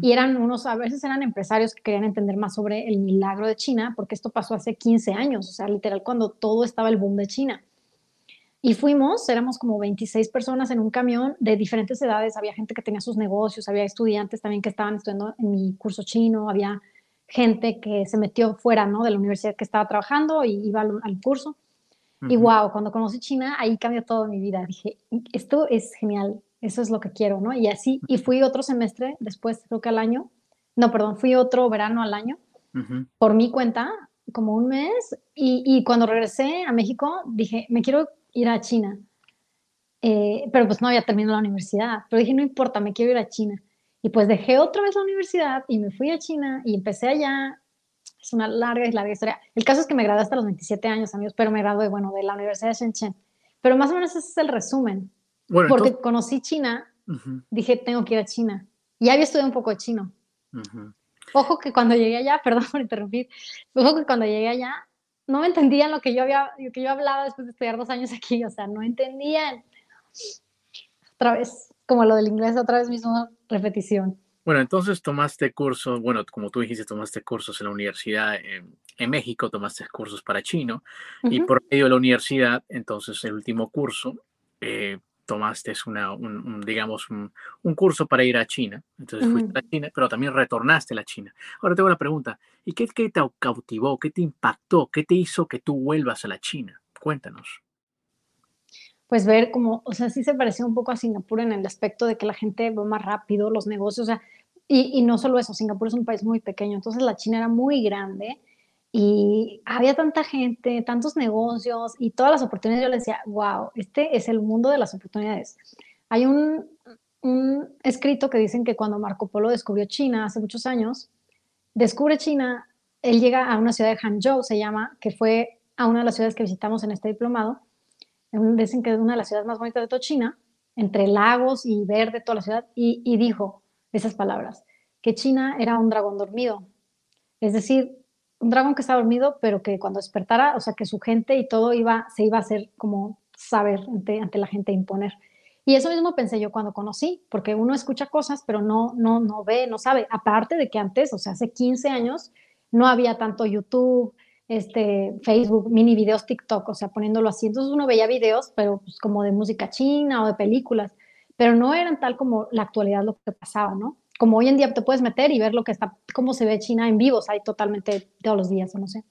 y eran unos, a veces eran empresarios que querían entender más sobre el milagro de China, porque esto pasó hace 15 años, o sea, literal cuando todo estaba el boom de China. Y fuimos, éramos como 26 personas en un camión de diferentes edades, había gente que tenía sus negocios, había estudiantes también que estaban estudiando en mi curso chino, había gente que se metió fuera ¿no? de la universidad que estaba trabajando y iba al, al curso. Y wow, cuando conocí China, ahí cambió todo mi vida. Dije, esto es genial, eso es lo que quiero, ¿no? Y así, y fui otro semestre después, creo que al año, no, perdón, fui otro verano al año, por mi cuenta, como un mes, y, y, cuando regresé a México, dije, me quiero ir a China. Eh, pero pues no había terminado la universidad, pero dije, no importa, me quiero ir a China. Y pues dejé otra vez la universidad y me fui a China y empecé allá es una larga y larga historia. El caso es que me gradué hasta los 27 años, amigos, pero me gradué, bueno, de la Universidad de Shenzhen. Pero más o menos ese es el resumen. Bueno, Porque conocí China, dije, tengo que ir a China. Y había estudiado un poco de chino. Ojo que cuando llegué allá, perdón por interrumpir, ojo que cuando llegué allá, no me entendían lo que yo había, lo que yo hablaba después de estudiar dos años aquí, o sea, no entendían. Otra vez, como lo del inglés, otra vez mismo repetición. Bueno, entonces tomaste cursos, bueno, como tú dijiste, tomaste cursos en la universidad en, México, tomaste cursos para chino y por medio de la universidad, entonces el último curso, eh, tomaste una, un, digamos, un, curso para ir a China. Entonces fuiste a China, pero también retornaste a la China. Ahora tengo una pregunta. ¿Y qué, qué te cautivó? ¿Qué te impactó? ¿Qué te hizo que tú vuelvas a la China? Cuéntanos. pues ver como, o sea, sí se parecía un poco a Singapur en el aspecto de que la gente va más rápido, los negocios, o sea, y, y no solo eso, Singapur es un país muy pequeño, entonces la China era muy grande y había tanta gente, tantos negocios y todas las oportunidades. Yo le decía, wow, este es el mundo de las oportunidades. Hay un, escrito que dicen que cuando Marco Polo descubrió China hace muchos años, descubre China, él llega a una ciudad de Hangzhou, se llama, que fue a una de las ciudades que visitamos en este diplomado, dicen que es una de las ciudades más bonitas de toda China, entre lagos y verde toda la ciudad, y, dijo esas palabras, que China era un dragón dormido. Es decir, un dragón que está dormido, pero que cuando despertara, o sea, que su gente y todo iba, se iba a hacer como saber ante, ante la gente imponer. Y eso mismo pensé yo cuando conocí, porque uno escucha cosas, pero no, no, no ve, no sabe. Aparte de que antes, o sea, hace 15 años, no había tanto YouTube, este, Facebook, mini videos, TikTok, o sea, poniéndolo así. Entonces uno veía videos, pero pues, como de música china o de películas, pero no eran tal como la actualidad lo que pasaba, ¿no? Como hoy en día te puedes meter y ver lo que está, cómo se ve China en vivos, hay totalmente todos los días, o no sé.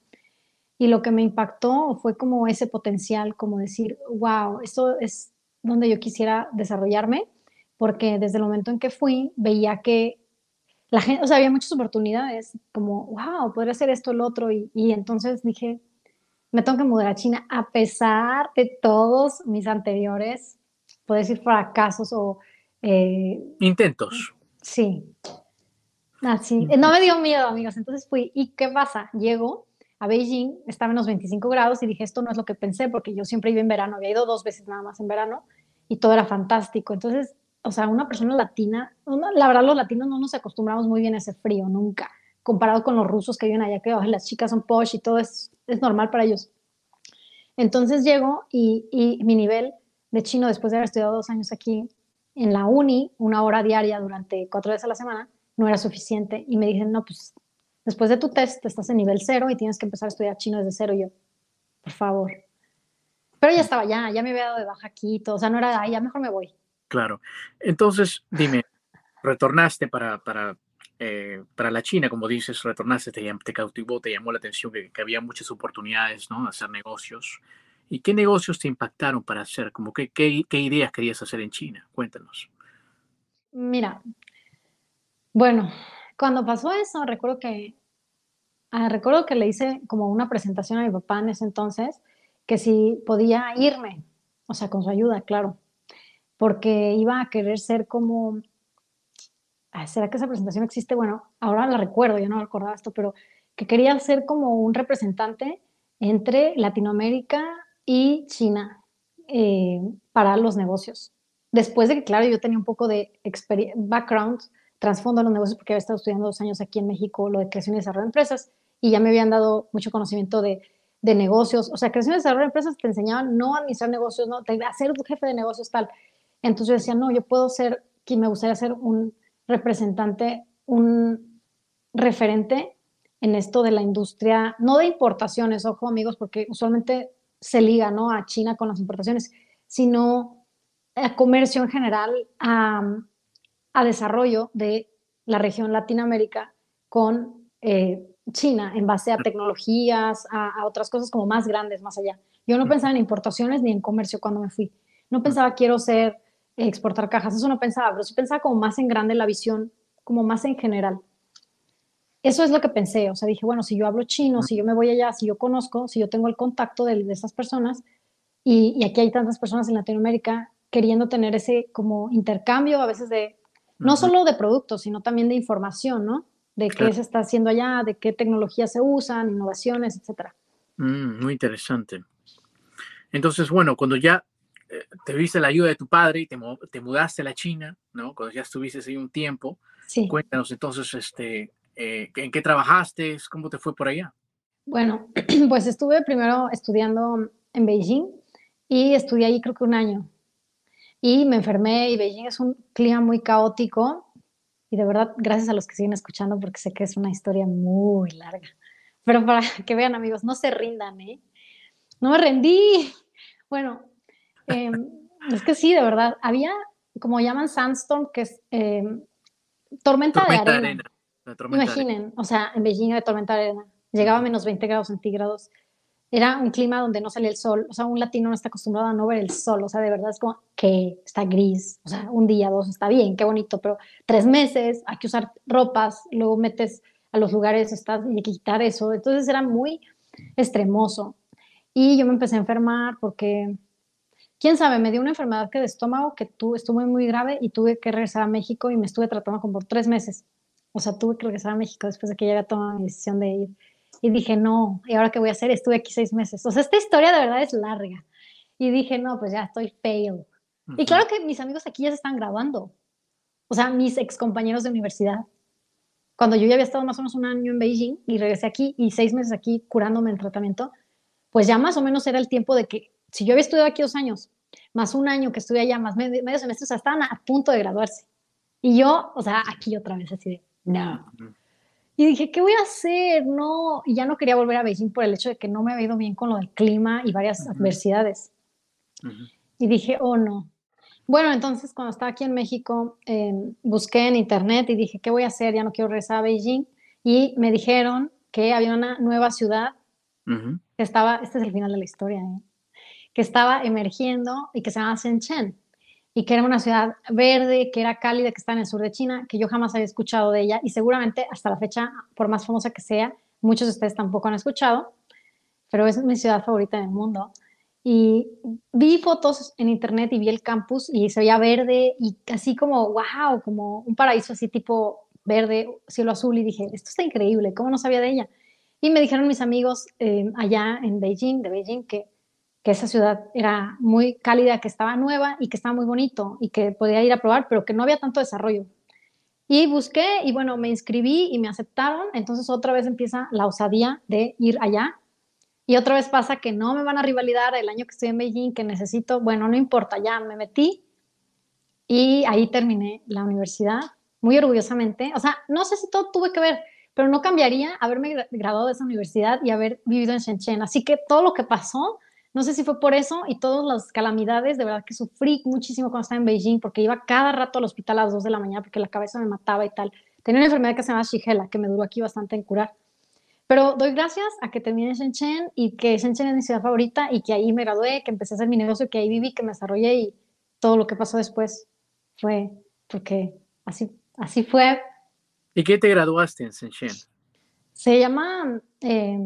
Y lo que me impactó fue como ese potencial, como decir, wow, esto es donde yo quisiera desarrollarme, porque desde el momento en que fui, veía que la gente, o sea, había muchas oportunidades, como, wow, podría hacer esto, el otro, y, y entonces dije, me tengo que mudar a China a pesar de todos mis anteriores, puedo decir fracasos o... Eh, Intentos. Sí. Así. No me dio miedo, amigos. Entonces fui. ¿Y qué pasa? Llego a Beijing, estaba en los 25 grados y dije, esto no es lo que pensé, porque yo siempre iba en verano, había ido dos veces nada más en verano y todo era fantástico. Entonces o sea, una persona latina, la verdad los latinos no nos acostumbramos muy bien a ese frío, nunca, comparado con los rusos que viven allá, que las chicas son posh y todo es, es normal para ellos. Entonces llego y, y, mi nivel de chino, después de haber estudiado dos años aquí en la uni, una hora diaria durante cuatro veces a la semana, no era suficiente. Y me dicen, no, pues después de tu test estás en nivel cero y tienes que empezar a estudiar chino desde cero. Yo, por favor. Pero ya estaba ya, ya me había dado de baja aquí, todo, o sea, no era, ay, ya mejor me voy. Claro. Entonces, dime, retornaste para, para, eh, para la China, como dices, retornaste, te, te cautivó, te llamó la atención que, había muchas oportunidades, ¿no? Hacer negocios. ¿Y qué negocios te impactaron para hacer? Como qué, qué, qué ideas querías hacer en China? Cuéntanos. Mira, bueno, cuando pasó eso, recuerdo que, ah, recuerdo que le hice como una presentación a mi papá en ese entonces, que si podía irme, o sea, con su ayuda, claro porque iba a querer ser como, ¿será que esa presentación existe? Bueno, ahora la recuerdo, yo no recordaba esto, pero que quería ser como un representante entre Latinoamérica y China eh, para los negocios. Después de que, claro, yo tenía un poco de background, trasfondo a los negocios, porque había estado estudiando dos años aquí en México lo de creación y desarrollo de empresas, y ya me habían dado mucho conocimiento de, de negocios. O sea, creación y desarrollo de empresas te enseñaban no a administrar negocios, no, a ser jefe de negocios tal. Entonces yo decía, no, yo puedo ser, que me gustaría ser un representante, un referente en esto de la industria, no de importaciones, ojo amigos, porque usualmente se liga ¿no? a China con las importaciones, sino a comercio en general, a, desarrollo de la región Latinoamérica con eh, China en base a tecnologías, a, a, otras cosas como más grandes, más allá. Yo no pensaba en importaciones ni en comercio cuando me fui. No pensaba quiero ser exportar cajas, eso no pensaba, pero sí pensaba como más en grande la visión, como más en general. Eso es lo que pensé, o sea, dije, bueno, si yo hablo chino, si yo me voy allá, si yo conozco, si yo tengo el contacto de, de esas personas, y, aquí hay tantas personas en Latinoamérica queriendo tener ese como intercambio a veces de, no solo de productos, sino también de información, ¿no? De qué se está haciendo allá, de qué tecnologías se usan, innovaciones, etcétera. Mm, muy interesante. Entonces, bueno, cuando ya eh, te viste la ayuda de tu padre y te, te, mudaste a la China, ¿no? Cuando ya estuviste ahí un tiempo. Sí. Cuéntanos entonces, este, eh, ¿en qué trabajaste? ¿Cómo te fue por allá? Bueno, pues estuve primero estudiando en Beijing y estudié ahí creo que un año. Y me enfermé y Beijing es un clima muy caótico y de verdad, gracias a los que siguen escuchando porque sé que es una historia muy larga. Pero para que vean amigos, no se rindan, ¿eh? No me rendí. Bueno, Em, es que sí, de verdad. Había, como llaman sandstorm, que es em, tormenta, de arena. Imaginen, o sea, en Beijing había tormenta de arena. Llegaba a menos 20 grados centígrados. era un clima donde no salía el sol, o sea, un latino no está acostumbrado a no ver el sol, o sea, de verdad es como que está gris, o sea, un día, dos está bien, qué bonito, pero tres meses, hay que usar ropas, luego metes a los lugares, estás, y hay que quitar eso, entonces era muy extremoso. Y yo me empecé a enfermar porque, quién sabe, me dio una enfermedad que de estómago que tuve, estuvo muy grave y tuve que regresar a México y me estuve tratando como por tres meses. O sea, tuve que regresar a México después de que ya había tomado mi decisión de ir. Y dije, no, ¿y ahora qué voy a hacer? Estuve aquí seis meses. O sea, esta historia de verdad es larga. Y dije, no, pues ya estoy fail. Y claro que mis amigos aquí ya se están graduando. O sea, mis ex compañeros de universidad. Cuando yo ya había estado más o menos un año en Beijing y regresé aquí y seis meses aquí curándome en tratamiento, pues ya más o menos era el tiempo de que, si yo había estudiado aquí dos años, más un año que estuve allá, más medio, semestre, o sea, estaban a punto de graduarse. Y yo, o sea, aquí otra vez así de, no. Y dije, ¿qué voy a hacer? No, y ya no quería volver a Beijing por el hecho de que no me había ido bien con lo del clima y varias adversidades. Y dije, oh no. Bueno, entonces cuando estaba aquí en México, em, busqué en internet y dije, ¿qué voy a hacer? Ya no quiero regresar a Beijing. Y me dijeron que había una nueva ciudad que estaba, este es el final de la historia, ¿eh? que estaba emergiendo y que se llama Shenzhen y que era una ciudad verde, que era cálida, que está en el sur de China, que yo jamás había escuchado de ella y seguramente hasta la fecha, por más famosa que sea, muchos de ustedes tampoco han escuchado, pero es mi ciudad favorita en el mundo. Y vi fotos en internet y vi el campus y se veía verde y así como, wow, como un paraíso así tipo verde, cielo azul y dije, esto está increíble, ¿cómo no sabía de ella? Y me dijeron mis amigos eh, allá en Beijing, de Beijing, que que esa ciudad era muy cálida, que estaba nueva y que estaba muy bonito y que podía ir a probar, pero que no había tanto desarrollo. Y busqué y bueno, me inscribí y me aceptaron, entonces otra vez empieza la osadía de ir allá. Y otra vez pasa que no me van a rivalidar el año que estoy en Beijing, que necesito, bueno, no importa, ya me metí y ahí terminé la universidad muy orgullosamente. O sea, no sé si todo tuve que ver, pero no cambiaría haberme graduado de esa universidad y haber vivido en Shenzhen. Así que todo lo que pasó no sé si fue por eso y todas las calamidades, de verdad que sufrí muchísimo cuando estaba en Beijing porque iba cada rato al hospital a las 2 de la mañana porque la cabeza me mataba y tal. Tenía una enfermedad que se llama Shigella, que me duró aquí bastante en curar. Pero doy gracias a que terminé en Shenzhen y que Shenzhen es mi ciudad favorita y que ahí me gradué, que empecé a hacer mi negocio, que ahí viví, que me desarrollé y todo lo que pasó después fue porque así, así fue. ¿Y qué te graduaste en Shenzhen? Se llama eh,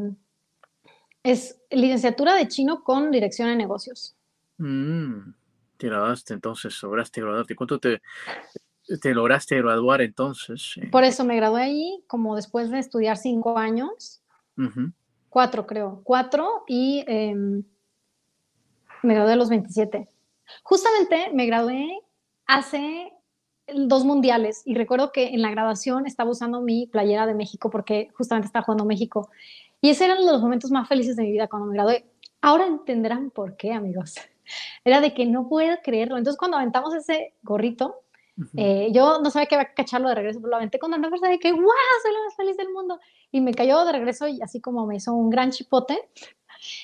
es licenciatura de chino con dirección de negocios. Mm, te graduaste entonces, lograste graduarte. ¿Cuánto te, te lograste graduar entonces? Por eso me gradué ahí, como después de estudiar cinco años. Cuatro, creo. Cuatro y em, me gradué a los 27. Justamente me gradué hace dos mundiales y recuerdo que en la graduación estaba usando mi playera de México porque justamente estaba jugando México y esos eran los momentos más felices de mi vida cuando me gradué. Ahora entenderán por qué, amigos. Era de que no puedo creerlo. Entonces, cuando aventamos ese gorrito, eh, yo no sabía que iba a cacharlo de regreso, pero lo aventé con una fuerza de que, ¡guau! Soy la más feliz del mundo. Y me cayó de regreso y así como me hizo un gran chipote.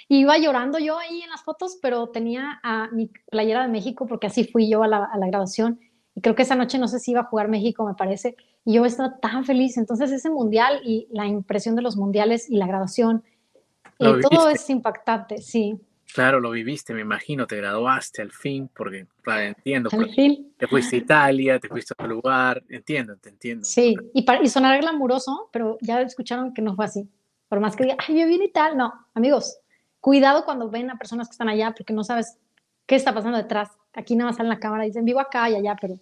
Iba llorando yo ahí en las fotos, pero tenía a mi playera de México porque así fui yo a la, a la graduación. Y creo que esa noche no sé si iba a jugar México, me parece y yo estaba tan feliz. Entonces ese mundial y la impresión de los mundiales y la graduación, eh, todo es impactante, sí. Claro, lo viviste, me imagino, te graduaste al fin, porque entiendo. Al fin. Te fuiste a Italia, te fuiste a otro lugar, entiendo, te entiendo. Sí, y, para, y sonar glamuroso, pero ya escucharon que no fue así. Por más que diga, ay, yo vine y tal, no, amigos, cuidado cuando ven a personas que están allá, porque no sabes qué está pasando detrás. Aquí nada más sale la cámara dicen, vivo acá y allá, pero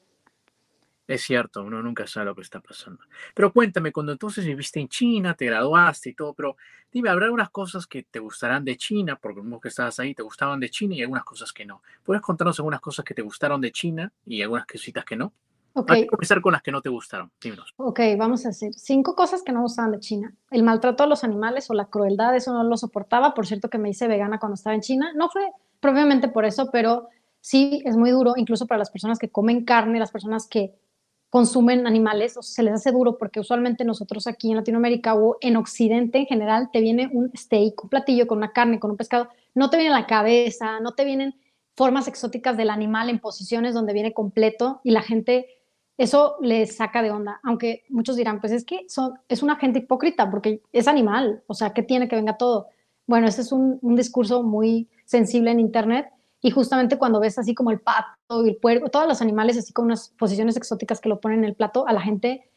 es cierto, uno nunca sabe lo que está pasando. Pero cuéntame, cuando entonces viviste en China, te graduaste y todo, pero dime, habrá algunas cosas que te gustarán de China, porque como que estabas ahí, te gustaban de China y algunas cosas que no. ¿Puedes contarnos algunas cosas que te gustaron de China y algunas cositas que no? Ok. Vamos a comenzar con las que no te gustaron. Dímenos. Ok, vamos a hacer cinco cosas que no gustaban de China. El maltrato a los animales o la crueldad, eso no lo soportaba. Por cierto, que me hice vegana cuando estaba en China. No fue propiamente por eso, pero sí es muy duro, incluso para las personas que comen carne, las personas que consumen animales, o se les hace duro porque usualmente nosotros aquí en Latinoamérica o en Occidente en general te viene un steak, un platillo con una carne, con un pescado, no te viene la cabeza, no te vienen formas exóticas del animal en posiciones donde viene completo y la gente eso les saca de onda, aunque muchos dirán, pues es que son, es una gente hipócrita porque es animal, o sea, ¿qué tiene que venga todo? Bueno, ese es un, discurso muy sensible en Internet y justamente cuando ves así como el pato y el puerco, todos los animales así con unas posiciones exóticas que lo ponen en el plato, a la gente,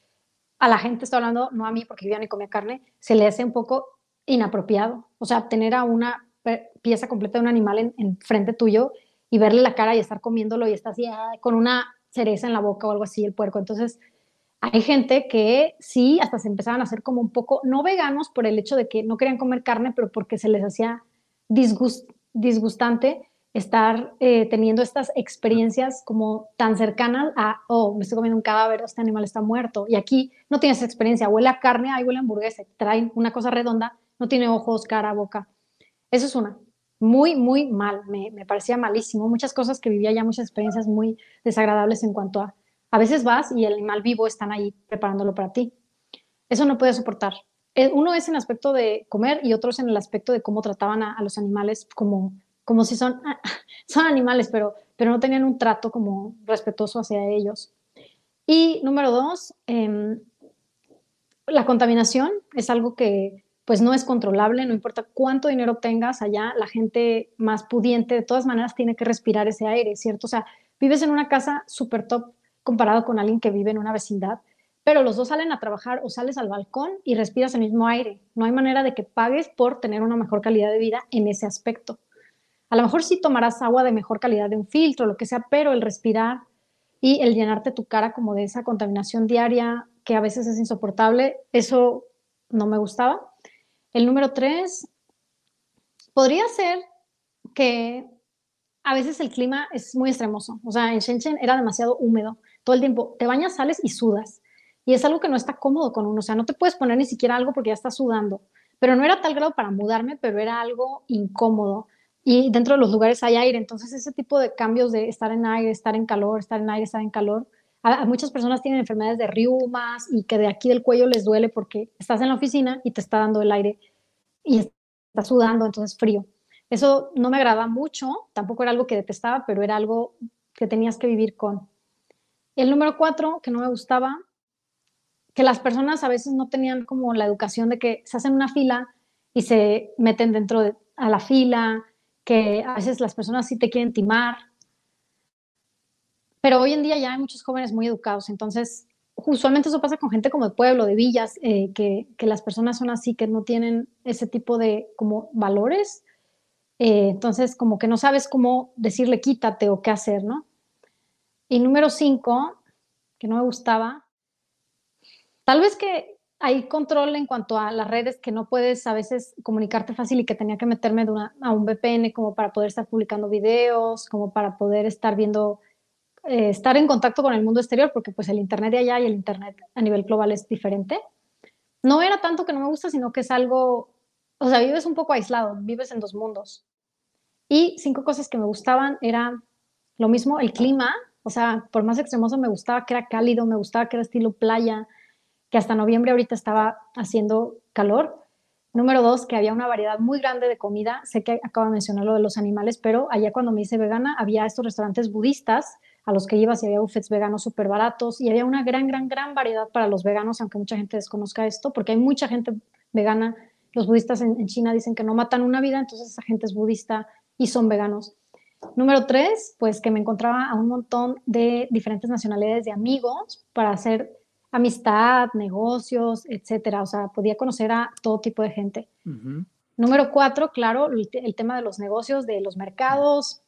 a la gente está hablando, no a mí porque yo ya ni comía carne, se le hace un poco inapropiado. O sea, tener a una pieza completa de un animal en, en frente tuyo y verle la cara y estar comiéndolo y está así con una cereza en la boca o algo así el puerco. Entonces, hay gente que sí, hasta se empezaban a hacer como un poco, no veganos por el hecho de que no querían comer carne, pero porque se les hacía disgustante estar eh, teniendo estas experiencias como tan cercanas a, oh, me estoy comiendo un cadáver, este animal está muerto. Y aquí no tienes experiencia, huele a carne, ahí huele a hamburguesa, traen una cosa redonda, no tiene ojos, cara, boca. Eso es una. Muy, muy mal, me, me parecía malísimo. Muchas cosas que vivía ya, muchas experiencias muy desagradables en cuanto a a veces vas y el animal vivo están ahí preparándolo para ti. Eso no puede soportar. Eh, uno es en el aspecto de comer y otro es en el aspecto de cómo trataban a, los animales como, como si son, son animales, pero, pero no tenían un trato como respetuoso hacia ellos. Y número dos, em, la contaminación es algo que pues no es controlable, no importa cuánto dinero tengas allá, la gente más pudiente de todas maneras tiene que respirar ese aire, ¿cierto? O sea, vives en una casa súper top, comparado con alguien que vive en una vecindad, pero los dos salen a trabajar o sales al balcón y respiras el mismo aire. No hay manera de que pagues por tener una mejor calidad de vida en ese aspecto. A lo mejor sí tomarás agua de mejor calidad de un filtro, lo que sea, pero el respirar y el llenarte tu cara como de esa contaminación diaria que a veces es insoportable, eso no me gustaba. El número tres, podría ser que a veces el clima es muy extremoso. O sea, en Shenzhen era demasiado húmedo todo el tiempo. Te bañas, sales y sudas. Y es algo que no está cómodo con uno. O sea, no te puedes poner ni siquiera algo porque ya estás sudando. Pero no era tal grado para mudarme, pero era algo incómodo. Y dentro de los lugares hay aire. Entonces, ese tipo de cambios de estar en aire, estar en calor, estar en aire, estar en calor. Muchas personas tienen enfermedades de riumas y que de aquí del cuello les duele porque estás en la oficina y te está dando el aire y estás sudando, entonces frío. Eso no me agradaba mucho, tampoco era algo que detestaba, pero era algo que tenías que vivir con. El número cuatro, que no me gustaba, que las personas a veces no tenían como la educación de que se hacen una fila y se meten dentro de a la fila, que a veces las personas sí te quieren timar. Pero hoy en día ya hay muchos jóvenes muy educados, entonces usualmente eso pasa con gente como de pueblo, de villas, eh, que, las personas son así, que no tienen ese tipo de como valores. Eh, entonces, como que no sabes cómo decirle quítate o qué hacer, ¿no? Y número cinco, que no me gustaba, tal vez que hay control en cuanto a las redes que no puedes a veces comunicarte fácil y que tenía que meterme a un VPN como para poder estar publicando videos, como para poder estar viendo, eh, estar en contacto con el mundo exterior, porque pues el Internet de allá y el Internet a nivel global es diferente. No era tanto que no me gusta, sino que es algo, o sea, vives un poco aislado, vives en dos mundos. Y cinco cosas que me gustaban era lo mismo, el clima, o sea, por más extremoso me gustaba que era cálido, me gustaba que era estilo playa, que hasta noviembre ahorita estaba haciendo calor. Número dos, que había una variedad muy grande de comida. Sé que acabo de mencionar lo de los animales, pero allá cuando me hice vegana había estos restaurantes budistas a los que ibas y había buffets veganos súper baratos y había una gran, gran, gran variedad para los veganos, aunque mucha gente desconozca esto, porque hay mucha gente vegana. Los budistas en, en China dicen que no matan una vida, entonces esa gente es budista y son veganos. Número tres, pues que me encontraba a un montón de diferentes nacionalidades de amigos para hacer amistad, negocios, etcétera. O sea, podía conocer a todo tipo de gente. Número cuatro, claro, el, tema de los negocios, de los mercados,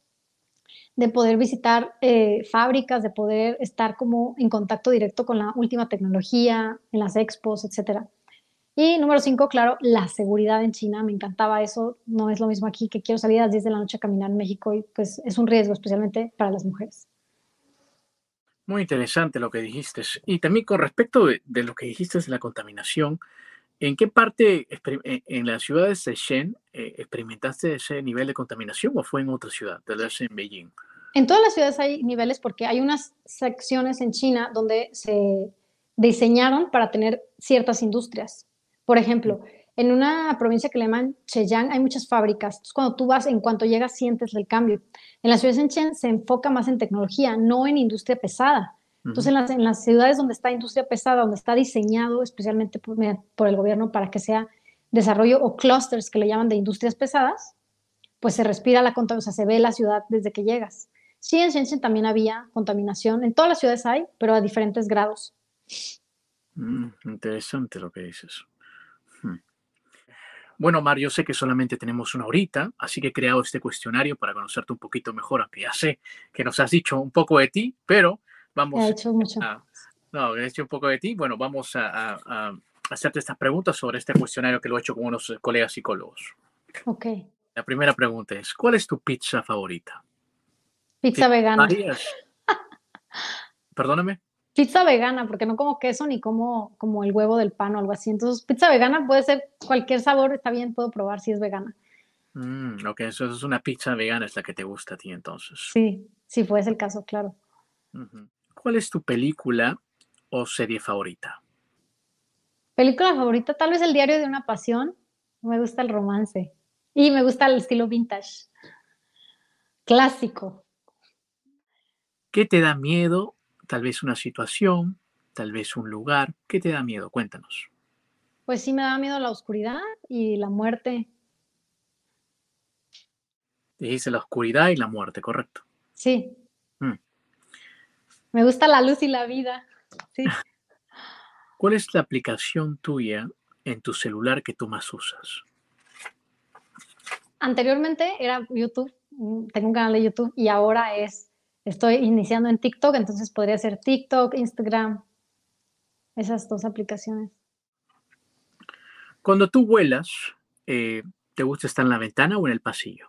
de poder visitar eh, fábricas, de poder estar como en contacto directo con la última tecnología, en las expos, etcétera. Y número cinco, claro, la seguridad en China. Me encantaba eso. No es lo mismo aquí que quiero salir a las 10 de la noche a caminar en México y pues es un riesgo, especialmente para las mujeres. Muy interesante lo que dijiste. Y también con respecto de, lo que dijiste de la contaminación, ¿en qué parte en la ciudad de Shenzhen eh, experimentaste ese nivel de contaminación o fue en otra ciudad, tal vez en Beijing? En todas las ciudades hay niveles porque hay unas secciones en China donde se diseñaron para tener ciertas industrias. Por ejemplo, en una provincia que le llaman Cheyang hay muchas fábricas. Entonces, cuando tú vas, en cuanto llegas, sientes el cambio. En la ciudad de Shenzhen se enfoca más en tecnología, no en industria pesada. Entonces, en las, en las, ciudades donde está industria pesada, donde está diseñado especialmente por, el gobierno para que sea desarrollo o clusters que le llaman de industrias pesadas, pues se respira la contaminación, o sea, se ve la ciudad desde que llegas. Sí, en Shenzhen también había contaminación, en todas las ciudades hay, pero a diferentes grados. Mm, interesante lo que dices. Hmm. Bueno, Mar, yo sé que solamente tenemos una horita, así que he creado este cuestionario para conocerte un poquito mejor, aunque ya sé que nos has dicho un poco de ti, pero vamos He hecho mucho. a... No, he hecho un poco de ti. Bueno, vamos a, a- a hacerte estas preguntas sobre este cuestionario que lo he hecho con unos colegas psicólogos. Ok. La primera pregunta es, ¿cuál es tu pizza favorita? Pizza vegana. Perdóname. Pizza vegana, porque no como queso ni como, como el huevo del pan o algo así. Entonces, pizza vegana puede ser cualquier sabor, está bien, puedo probar si es vegana. Mm, ok, eso es una pizza vegana, es la que te gusta a ti entonces. Sí, si fuese el caso, claro. ¿Cuál es tu película o serie favorita? Película favorita, tal vez El diario de una pasión. Me gusta el romance y me gusta el estilo vintage. Clásico. ¿Qué te da miedo? Tal vez una situación, tal vez un lugar. ¿Qué te da miedo? Cuéntanos. Pues sí me da miedo la oscuridad y la muerte. Dijiste la oscuridad y la muerte, correcto. Sí. Mm. Me gusta la luz y la vida. Sí. ¿Cuál es la aplicación tuya en tu celular que tú más usas? Anteriormente era YouTube, mm, tengo un canal de YouTube y ahora es, estoy iniciando en TikTok, entonces podría ser TikTok, Instagram, esas dos aplicaciones. Cuando tú vuelas, eh, ¿te gusta estar en la ventana o en el pasillo?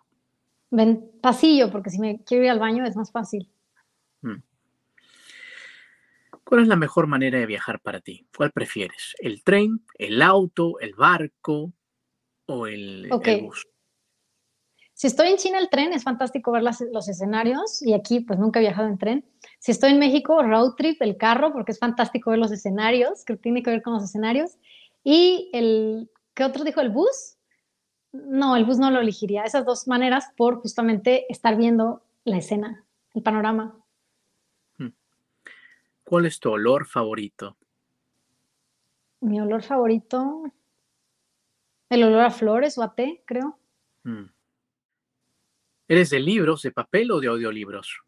Ven, pasillo, porque si me quiero ir al baño es más fácil. ¿Cuál es la mejor manera de viajar para ti? ¿Cuál prefieres? ¿El tren, el auto, el barco o el, bus? Si estoy en China, el tren es fantástico ver las- los escenarios y aquí pues nunca he viajado en tren. Si estoy en México, road trip, el carro, porque es fantástico ver los escenarios, que tiene que ver con los escenarios. Y el, ¿qué otro dijo? ¿El bus? No, el bus no lo elegiría. Esas dos maneras por justamente estar viendo la escena, el panorama. ¿Cuál es tu olor favorito? Mi olor favorito, el olor a flores o a té, creo. Mm. ¿Eres de libros, de papel o de audiolibros?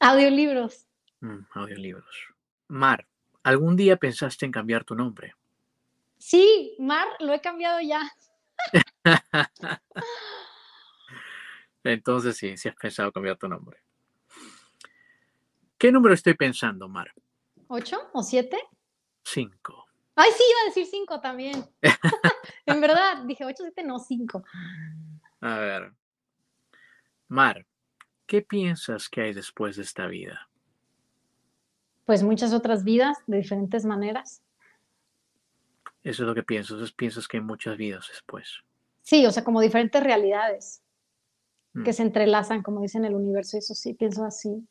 Audiolibros. Mm, audiolibros. Mar, ¿algún día pensaste en cambiar tu nombre? Sí, Mar, lo he cambiado ya. Entonces sí, sí has pensado cambiar tu nombre. ¿Qué número estoy pensando, Mar? ¿Ocho o siete? Cinco. Ay, sí, iba a decir cinco también. en verdad, dije ocho, siete, no cinco. A ver. Mar, ¿qué piensas que hay después de esta vida? Pues muchas otras vidas de diferentes maneras. Eso es lo que piensas. es- Piensas que hay muchas vidas después. Sí, o sea, como diferentes realidades Mm. que se entrelazan, como dicen el universo, eso sí, pienso así.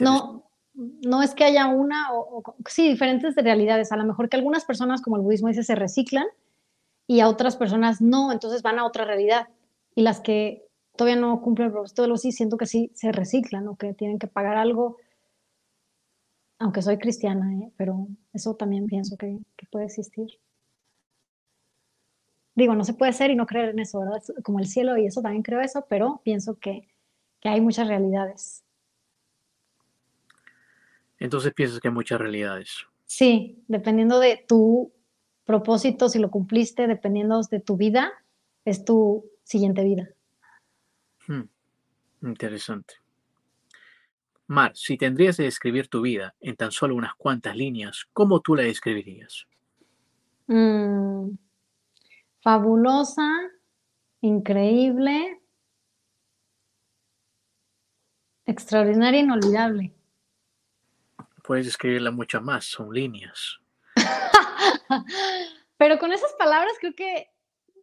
No, no es que haya una, o, sí, diferentes de realidades. A lo mejor que algunas personas, como el budismo dice, se reciclan y a otras personas no, entonces van a otra realidad. Y las que todavía no cumplen el propósito de los sí, siento que sí se reciclan o que tienen que pagar algo. Aunque soy cristiana, ¿eh? pero eso también pienso que, puede existir. Digo, no se puede ser y no creer en eso, ¿verdad? Como el cielo y eso también creo eso, pero pienso que, que hay muchas realidades. Entonces piensas que hay muchas realidades. Sí, dependiendo de tu propósito, si lo cumpliste, dependiendo de tu vida, es tu siguiente vida. Hmm, Interesante. Mar, si tendrías de describir tu vida en tan solo unas cuantas líneas, ¿cómo tú la describirías? Mm, fabulosa, increíble, extraordinaria, inolvidable. Puedes describirla mucho más, son líneas. Pero con esas palabras creo que,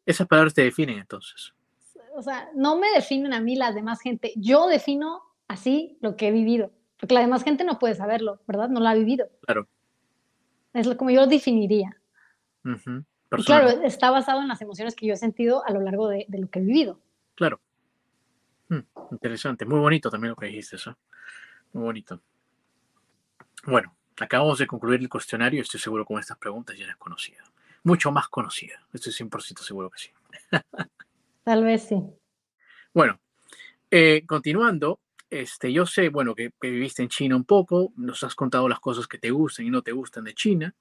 Esas palabras te definen entonces. o sea, no me definen a mí la demás gente. Yo defino así lo que he vivido, porque la demás gente no puede saberlo, ¿verdad? No lo ha vivido. Claro. Es como yo lo definiría. Y claro, está basado en las emociones que yo he sentido a lo largo de, de lo que he vivido. claro. Hmm, Interesante. Muy bonito también lo que dijiste, eso. Muy bonito. Bueno, acabamos de concluir el cuestionario. Estoy seguro con estas preguntas ya las conocía. mucho más conocida. Estoy 100% seguro que sí. Tal vez sí. Bueno, eh, continuando, este, yo sé, bueno, que, viviste en China un poco, nos has contado las cosas que te gustan y no te gustan de China,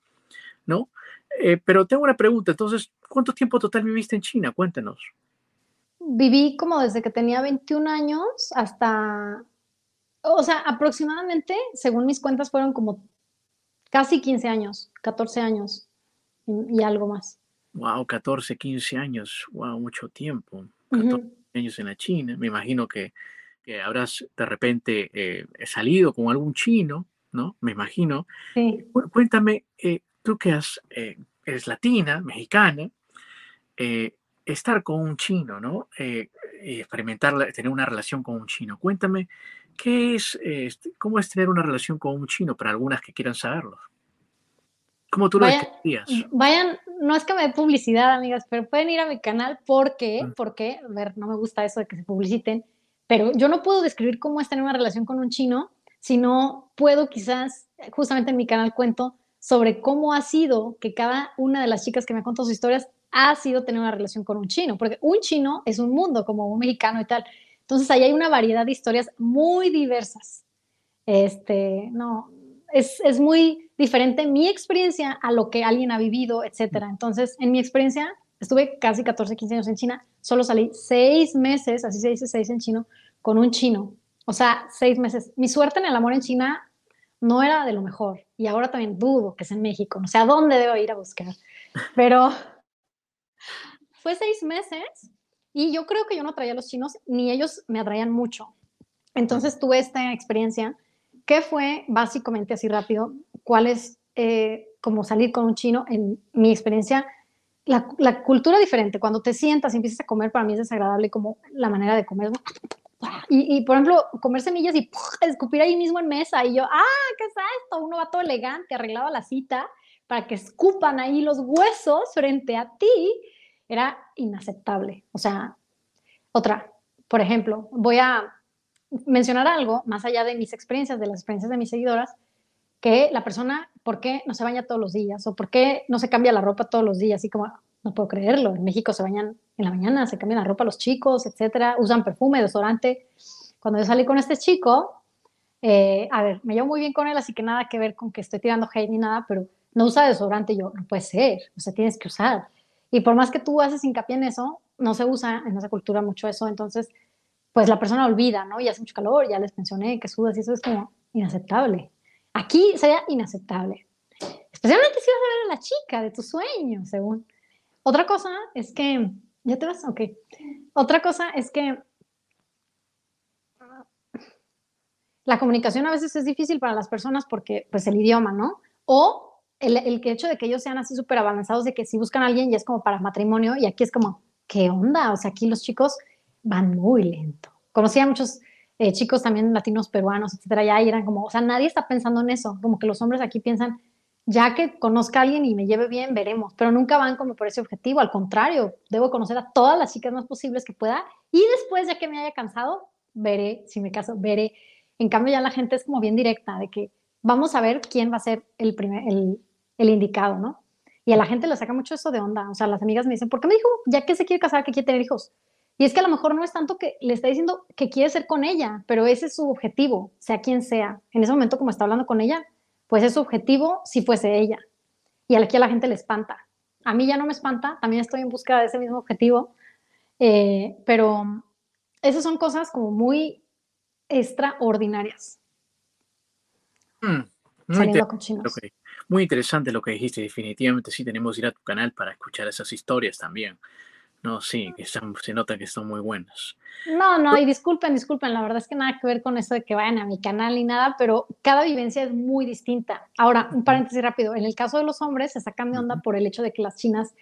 ¿no? Eh, pero tengo una pregunta, entonces, ¿cuánto tiempo total viviste en China? Cuéntanos. Viví como desde que tenía 21 años hasta, o sea, aproximadamente, según mis cuentas, fueron como casi 15 años, 14 años y, algo más. Wow, 14, 15 años, wow, mucho tiempo. 14 años en la China, me imagino que que habrás de repente eh, salido con algún chino, ¿no? Me imagino. Sí. Cuéntame, eh, tú que has, eh, eres latina, mexicana, estar con un chino, ¿no? experimentar, tener una relación con un chino. Cuéntame, ¿qué es, este, cómo es tener una relación con un chino para algunas que quieran saberlo? ¿Cómo tú lo describirías? Vayan, no es que me dé publicidad, amigas, pero pueden ir a mi canal porque, porque, a ver, no me gusta eso de que se publiciten pero yo no puedo describir cómo es tener una relación con un chino, sino puedo quizás, justamente en mi canal cuento sobre cómo ha sido que cada una de las chicas que me ha contado sus historias ha sido tener una relación con un chino, porque un chino es un mundo como un mexicano y tal. Entonces ahí hay una variedad de historias muy diversas. Este, no, es, es muy diferente mi experiencia a lo que alguien ha vivido, etcétera. Entonces, en mi experiencia, estuve casi 14, 15 años en China, solo salí seis meses, así se dice seis en chino, con un chino. O sea, seis meses. Mi suerte en el amor en China no era de lo mejor. Y ahora también dudo que es en México. No sé a dónde debo ir a buscar. Pero fue seis meses y yo creo que yo no atraía a los chinos, ni ellos me atraían mucho. Entonces tuve esta experiencia que fue básicamente así rápido, cuál es eh, como salir con un chino en mi experiencia la, cultura diferente. Cuando te sientas y empiezas a comer, para mí es desagradable como la manera de comer. Y, por ejemplo, comer semillas y escupir ahí mismo en mesa. Y yo, ah, ¿qué es esto? Uno va todo elegante, arreglado a la cita, para que escupan ahí los huesos frente a ti. Era inaceptable. O sea, otra, por ejemplo, voy a mencionar algo más allá de mis experiencias, de las experiencias de mis seguidoras, que la persona, ¿por qué no se baña todos los días? ¿O por qué no se cambia la ropa todos los días? Así como, no puedo creerlo, en México se bañan en la mañana, se cambian la ropa los chicos, etcétera, usan perfume, desodorante. Cuando yo salí con este chico, eh, a ver, me llevo muy bien con él, así que nada que ver con que estoy tirando hate ni nada, pero no usa desodorante, yo, no puede ser, o sea, tienes que usar. Y por más que tú haces hincapié en eso, no se usa en esa cultura mucho eso, entonces, pues la persona olvida, ¿no? Y hace mucho calor, ya les mencioné que sudas y eso es como inaceptable. Aquí sería inaceptable. Especialmente si vas a ver a la chica de tu sueño, según. Otra cosa es que, ¿ya te vas? Ok. Otra cosa es que la comunicación a veces es difícil para las personas porque, pues, el idioma, ¿no? O el, el hecho de que ellos sean así súper avanzados, de que si buscan a alguien ya es como para matrimonio y aquí es como, ¿qué onda? O sea, aquí los chicos van muy lento. Conocí a muchos eh, chicos también latinos, peruanos, etcétera, ya eran como, o sea, nadie está pensando en eso, como que los hombres aquí piensan, ya que conozca a alguien y me lleve bien, veremos, pero nunca van como por ese objetivo, al contrario, debo conocer a todas las chicas más posibles que pueda y después, ya que me haya cansado, veré, si me caso, veré. En cambio, ya la gente es como bien directa, de que vamos a ver quién va a ser el, primer, el, el indicado, ¿no? Y a la gente le saca mucho eso de onda. O sea, las amigas me dicen, ¿por qué me dijo, ya que se quiere casar, que quiere tener hijos? Y es que a lo mejor no es tanto que le está diciendo que quiere ser con ella, pero ese es su objetivo, sea quien sea. En ese momento, como está hablando con ella, pues es su objetivo si fuese ella. Y aquí a la gente le espanta. A mí ya no me espanta, también estoy en busca de ese mismo objetivo, eh, pero esas son cosas como muy extraordinarias. Mm, muy, interesante muy interesante lo que dijiste, definitivamente sí tenemos que ir a tu canal para escuchar esas historias también. No, sí, que se nota que son muy buenas. No, no, y disculpen, disculpen, la verdad es que nada que ver con eso de que vayan a mi canal ni nada, pero cada vivencia es muy distinta. Ahora, un paréntesis rápido, en el caso de los hombres se sacan de onda por el hecho de que las chinas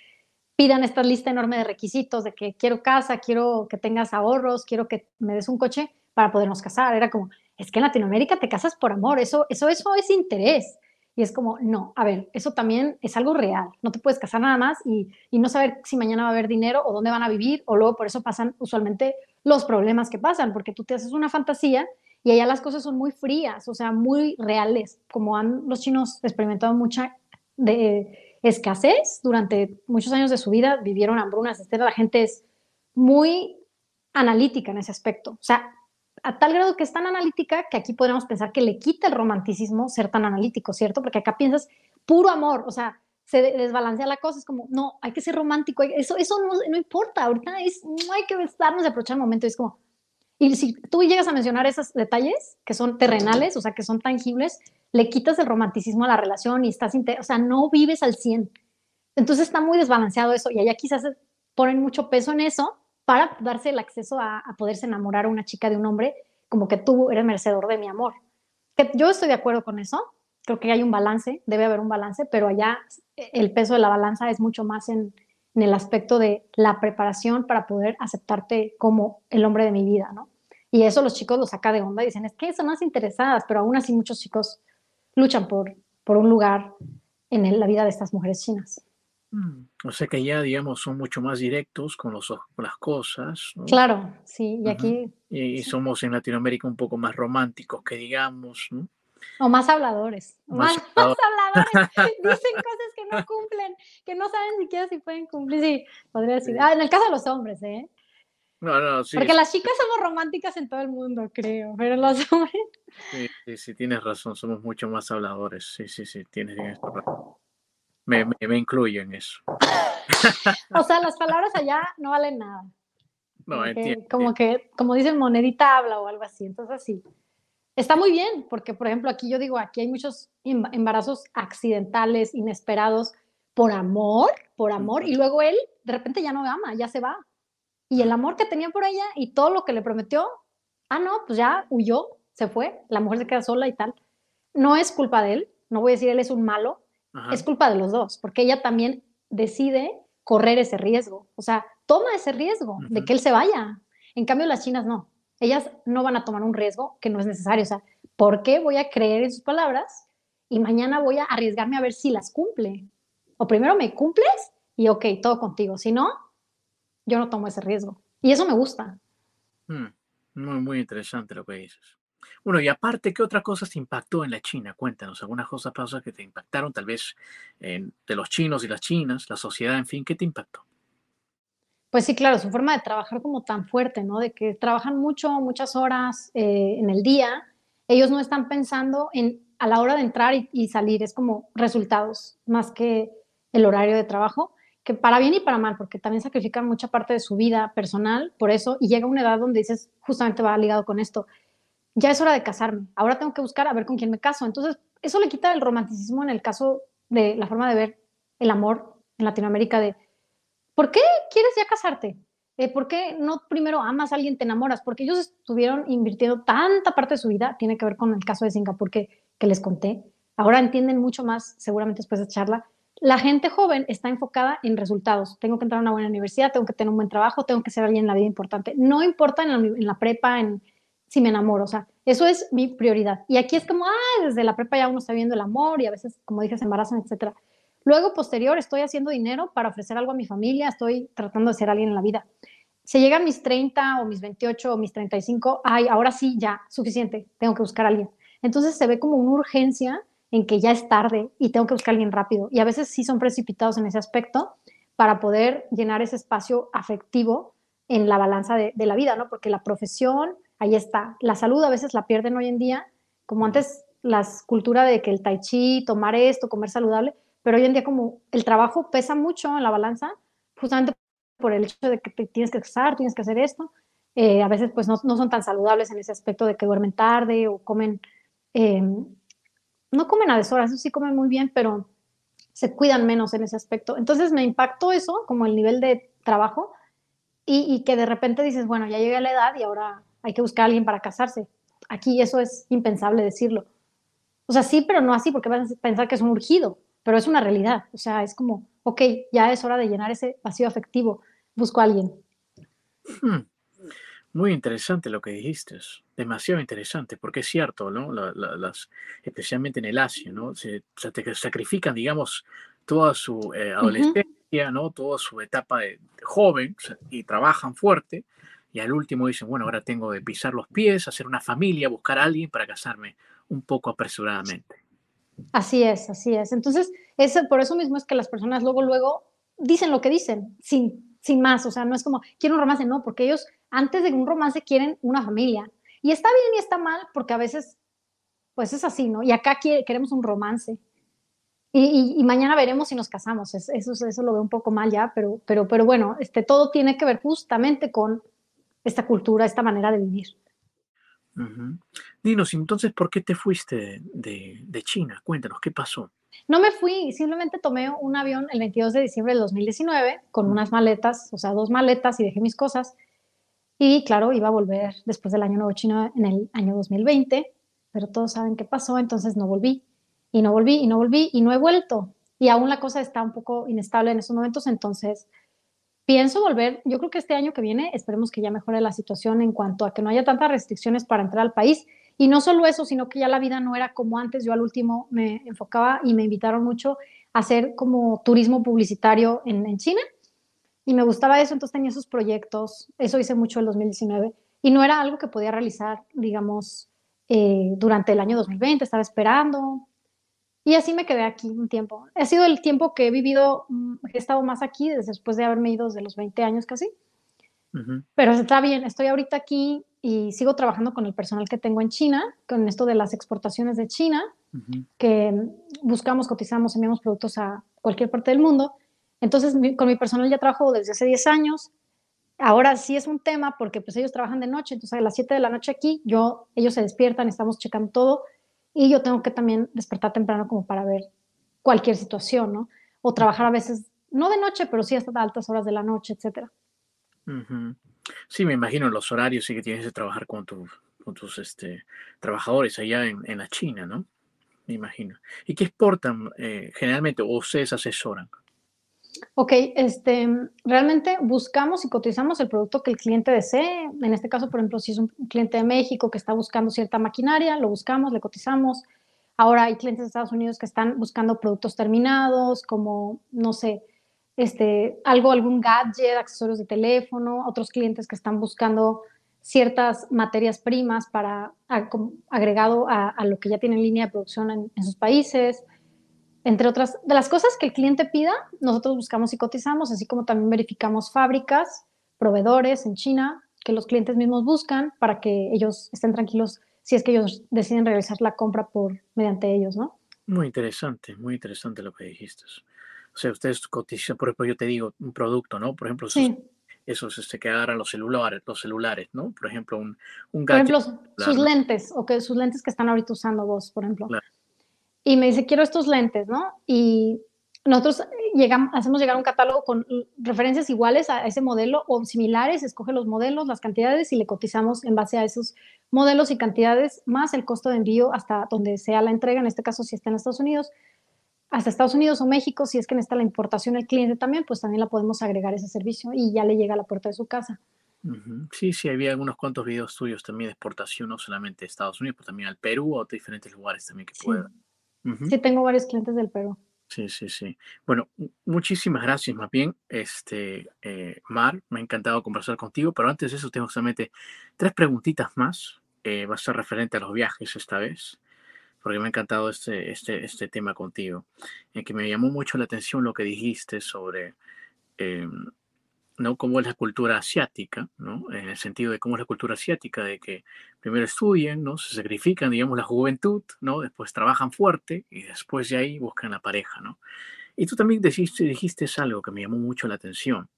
pidan esta lista enorme de requisitos, de que quiero casa, quiero que tengas ahorros, quiero que me des un coche para podernos casar. Era como, es que en Latinoamérica te casas por amor, eso, eso, eso es interés. Y es como, no, a ver, eso también es algo real. No te puedes casar nada más y, no saber si mañana va a haber dinero o dónde van a vivir, o luego por eso pasan usualmente los problemas que pasan, porque tú te haces una fantasía y allá las cosas son muy frías, o sea, muy reales, como han los chinos experimentado mucha de escasez durante muchos años de su vida, vivieron hambrunas, etc. La gente es muy analítica en ese aspecto. O sea, a tal grado que es tan analítica que aquí podríamos pensar que le quita el romanticismo ser tan analítico, ¿cierto? Porque acá piensas puro amor, o sea, se desbalancea la cosa, es como, no, hay que ser romántico, eso, eso no, no importa, ahorita es, no hay que darnos de aprovechar el momento, es como, y si tú llegas a mencionar esos detalles que son terrenales, o sea, que son tangibles, le quitas el romanticismo a la relación y estás, o sea, no vives al 100. Entonces está muy desbalanceado eso y allá quizás ponen mucho peso en eso para darse el acceso a, poderse enamorar a una chica de un hombre como que tú eres merecedor de mi amor. Que yo estoy de acuerdo con eso, creo que hay un balance, debe haber un balance, pero allá el peso de la balanza es mucho más en, el aspecto de la preparación para poder aceptarte como el hombre de mi vida, ¿no? Y eso los chicos lo saca de onda y dicen, es que son más interesadas, pero aún así muchos chicos luchan por, por un lugar en la vida de estas mujeres chinas. Mm, o sea que ya, digamos, son mucho más directos con, los, con las cosas. Claro, sí, y aquí... Y, somos en Latinoamérica un poco más románticos, que digamos, ¿no? O más habladores. Más, habladores. Dicen cosas que no cumplen, que no saben siquiera si pueden cumplir. Sí, podría decir. Ah, en el caso de los hombres, ¿eh? No, no, sí. Porque las chicas somos románticas en todo el mundo, creo, pero los hombres. Sí, sí, sí, tienes razón, somos mucho más habladores. Sí, sí, sí, tienes razón. Me, me, me incluyo en eso. o sea, las palabras allá no valen nada. No, entiendo. Como que, como dicen, monedita habla o algo así. Entonces, sí. Está muy bien, porque, por ejemplo, aquí yo digo, aquí hay muchos embarazos accidentales, inesperados, por amor, por amor, y luego él de repente ya no ama, ya se va. Y el amor que tenía por ella y todo lo que le prometió, ah, no, pues ya huyó, se fue, la mujer se queda sola y tal. No es culpa de él, no voy a decir él es un malo, es culpa de los dos, porque ella también decide correr ese riesgo, o sea, toma ese riesgo de que él se vaya. En cambio, las chinas no, ellas no van a tomar un riesgo que no es necesario, o sea, ¿por qué voy a creer en sus palabras y mañana voy a arriesgarme a ver si las cumple? O primero me cumples y ok, todo contigo, si no, yo no tomo ese riesgo. Y eso me gusta. Hmm, muy, muy interesante lo que dices. Bueno, y aparte, ¿qué otra cosa te impactó en la China? Cuéntanos, algunas cosas, que te impactaron tal vez de los chinos y las chinas, la sociedad, en fin, ¿qué te impactó? Pues sí, claro, su forma de trabajar como tan fuerte, ¿no? De que trabajan mucho, muchas horas eh, en el día. Ellos no están pensando en a la hora de entrar y salir, es como resultados más que el horario de trabajo que para bien y para mal, porque también sacrifican mucha parte de su vida personal por eso, y llega una edad donde dices, justamente va ligado con esto, ya es hora de casarme, ahora tengo que buscar a ver con quién me caso. Entonces, eso le quita el romanticismo en el caso de la forma de ver el amor en Latinoamérica de, ¿por qué quieres ya casarte? Eh, ¿Por qué no primero amas a alguien, te enamoras? Porque ellos estuvieron invirtiendo tanta parte de su vida, tiene que ver con el caso de Singapur que, les conté. Ahora entienden mucho más, seguramente después de charla, la gente joven está enfocada en resultados. Tengo que entrar a una buena universidad, tengo que tener un buen trabajo, tengo que ser alguien en la vida importante. No importa en la, prepa, en si me enamoro, o sea, eso es mi prioridad. Y aquí es como, ah, desde la prepa ya uno está viendo el amor y a veces, como dije, se embarazan, etcétera. Luego, posterior, estoy haciendo dinero para ofrecer algo a mi familia, estoy tratando de ser alguien en la vida. Si llegan mis 30 o mis 28 o mis 35, ay, ahora sí, ya, suficiente, tengo que buscar a alguien. Entonces se ve como una urgencia en que ya es tarde y tengo que buscar a alguien rápido. Y a veces sí son precipitados en ese aspecto para poder llenar ese espacio afectivo en la balanza de, la vida, ¿no? Porque la profesión, ahí está. La salud a veces la pierden hoy en día, como antes la cultura de que el tai chi, tomar esto, comer saludable, pero hoy en día como el trabajo pesa mucho en la balanza, justamente por el hecho de que tienes que casar, tienes que hacer esto, eh, a veces pues no, son tan saludables en ese aspecto de que duermen tarde o comen eh, no comen a deshoras, eso sí comen muy bien, pero se cuidan menos en ese aspecto. Entonces me impactó eso, como el nivel de trabajo, y, que de repente dices, bueno, ya llegué a la edad y ahora hay que buscar a alguien para casarse. Aquí eso es impensable decirlo. O sea, sí, pero no así, porque vas a pensar que es un urgido, pero es una realidad. O sea, es como, ok, ya es hora de llenar ese vacío afectivo, busco a alguien. Hmm. Muy interesante lo que dijiste, demasiado interesante, porque es cierto, ¿no? las, especialmente en el Asia, ¿no? Se, sacrifican, digamos, toda su eh, adolescencia, ¿no? Toda su etapa de, joven y trabajan fuerte y al último dicen, bueno, ahora tengo que pisar los pies, hacer una familia, buscar a alguien para casarme un poco apresuradamente. Así es, así es. Entonces, es, por eso mismo es que las personas luego, luego dicen lo que dicen, sin, sin más. O sea, no es como, quiero un romance, no, porque ellos antes de un romance quieren una familia. Y está bien y está mal, porque a veces, pues es así, ¿no? Y acá queremos un romance. Y, mañana veremos si nos casamos. Eso, eso lo veo un poco mal ya, pero, pero, pero bueno, este, todo tiene que ver justamente con esta cultura, esta manera de vivir. Dinos, entonces, ¿por qué te fuiste de, de, China? Cuéntanos, ¿qué pasó? No me fui, simplemente tomé un avión el 22 de diciembre del 2019 con unas maletas, o sea, dos maletas y dejé mis cosas. Y claro, iba a volver después del año nuevo chino en el año 2020, pero todos saben qué pasó, entonces no volví. Y no volví, y no volví, y no he vuelto. Y aún la cosa está un poco inestable en esos momentos, entonces pienso volver, yo creo que este año que viene esperemos que ya mejore la situación en cuanto a que no haya tantas restricciones para entrar al país. Y no solo eso, sino que ya la vida no era como antes. Yo al último me enfocaba y me invitaron mucho a hacer como turismo publicitario en, en China. Y me gustaba eso, entonces tenía esos proyectos. Eso hice mucho en 2019. Y no era algo que podía realizar, digamos, eh, durante el año 2020. Estaba esperando, y así me quedé aquí un tiempo. Ha sido el tiempo que he vivido, mm, he estado más aquí después de haberme ido desde los 20 años casi. Pero está bien, estoy ahorita aquí y sigo trabajando con el personal que tengo en China, con esto de las exportaciones de China, que buscamos, cotizamos, enviamos productos a cualquier parte del mundo. Entonces, con mi personal ya trabajo desde hace 10 años. Ahora sí es un tema porque pues ellos trabajan de noche, entonces a las 7 de la noche aquí, yo, ellos se despiertan, estamos checando todo y yo tengo que también despertar temprano como para ver cualquier situación, ¿no? O trabajar a veces, no de noche, pero sí hasta altas horas de la noche, etcétera. Sí, me imagino los horarios sí que tienes que trabajar con, con tus este, trabajadores allá en, en, la China, ¿no? Me imagino. ¿Y qué exportan eh, generalmente o ustedes asesoran? Ok, este, realmente buscamos y cotizamos el producto que el cliente desee. En este caso, por ejemplo, si es un cliente de México que está buscando cierta maquinaria, lo buscamos, le cotizamos. Ahora hay clientes de Estados Unidos que están buscando productos terminados, como, no sé, este, algo, algún gadget, accesorios de teléfono, otros clientes que están buscando ciertas materias primas para agregado a, lo que ya tienen línea de producción en sus países entre otras, de las cosas que el cliente pida, nosotros buscamos y cotizamos, así como también verificamos fábricas, proveedores en China que los clientes mismos buscan para que ellos estén tranquilos si es que ellos deciden realizar la compra por mediante ellos, ¿no? Muy interesante, muy interesante lo que dijiste. O sea, ustedes cotizan, por ejemplo, yo te digo un producto, ¿no? Por ejemplo, esos, esos este, que agarran los celulares, los celulares, ¿no? Por ejemplo, un, un gadget. Por ejemplo, sus lentes, o que sus lentes que están ahorita usando vos, por ejemplo. Claro y me dice, quiero estos lentes, ¿no? Y nosotros llegamos, hacemos llegar un catálogo con referencias iguales a ese modelo o similares, escoge los modelos, las cantidades y le cotizamos en base a esos modelos y cantidades, más el costo de envío hasta donde sea la entrega, en este caso si está en Estados Unidos, hasta Estados Unidos o México, si es que necesita la importación el cliente también, pues también la podemos agregar ese servicio y ya le llega a la puerta de su casa. Sí, sí, había algunos cuantos videos tuyos también de exportación, no solamente de Estados Unidos, pero también al Perú o a diferentes lugares también que sí. Sí, tengo varios clientes del Perú. Sí, sí, sí. Bueno, muchísimas gracias, más bien, este, eh, Mar, me ha encantado conversar contigo, pero antes de eso tengo solamente tres preguntitas más. Eh, va a ser referente a los viajes esta vez, porque me ha encantado este, este, este tema contigo, en que me llamó mucho la atención lo que dijiste sobre em, ¿no? Cómo es la cultura asiática, ¿no? En el sentido de cómo es la cultura asiática, de que primero estudian, ¿no? Se sacrifican, digamos, la juventud, ¿no? Después trabajan fuerte y después de ahí buscan la pareja, ¿no? Y tú también dijiste, dijiste algo que me llamó mucho la atención,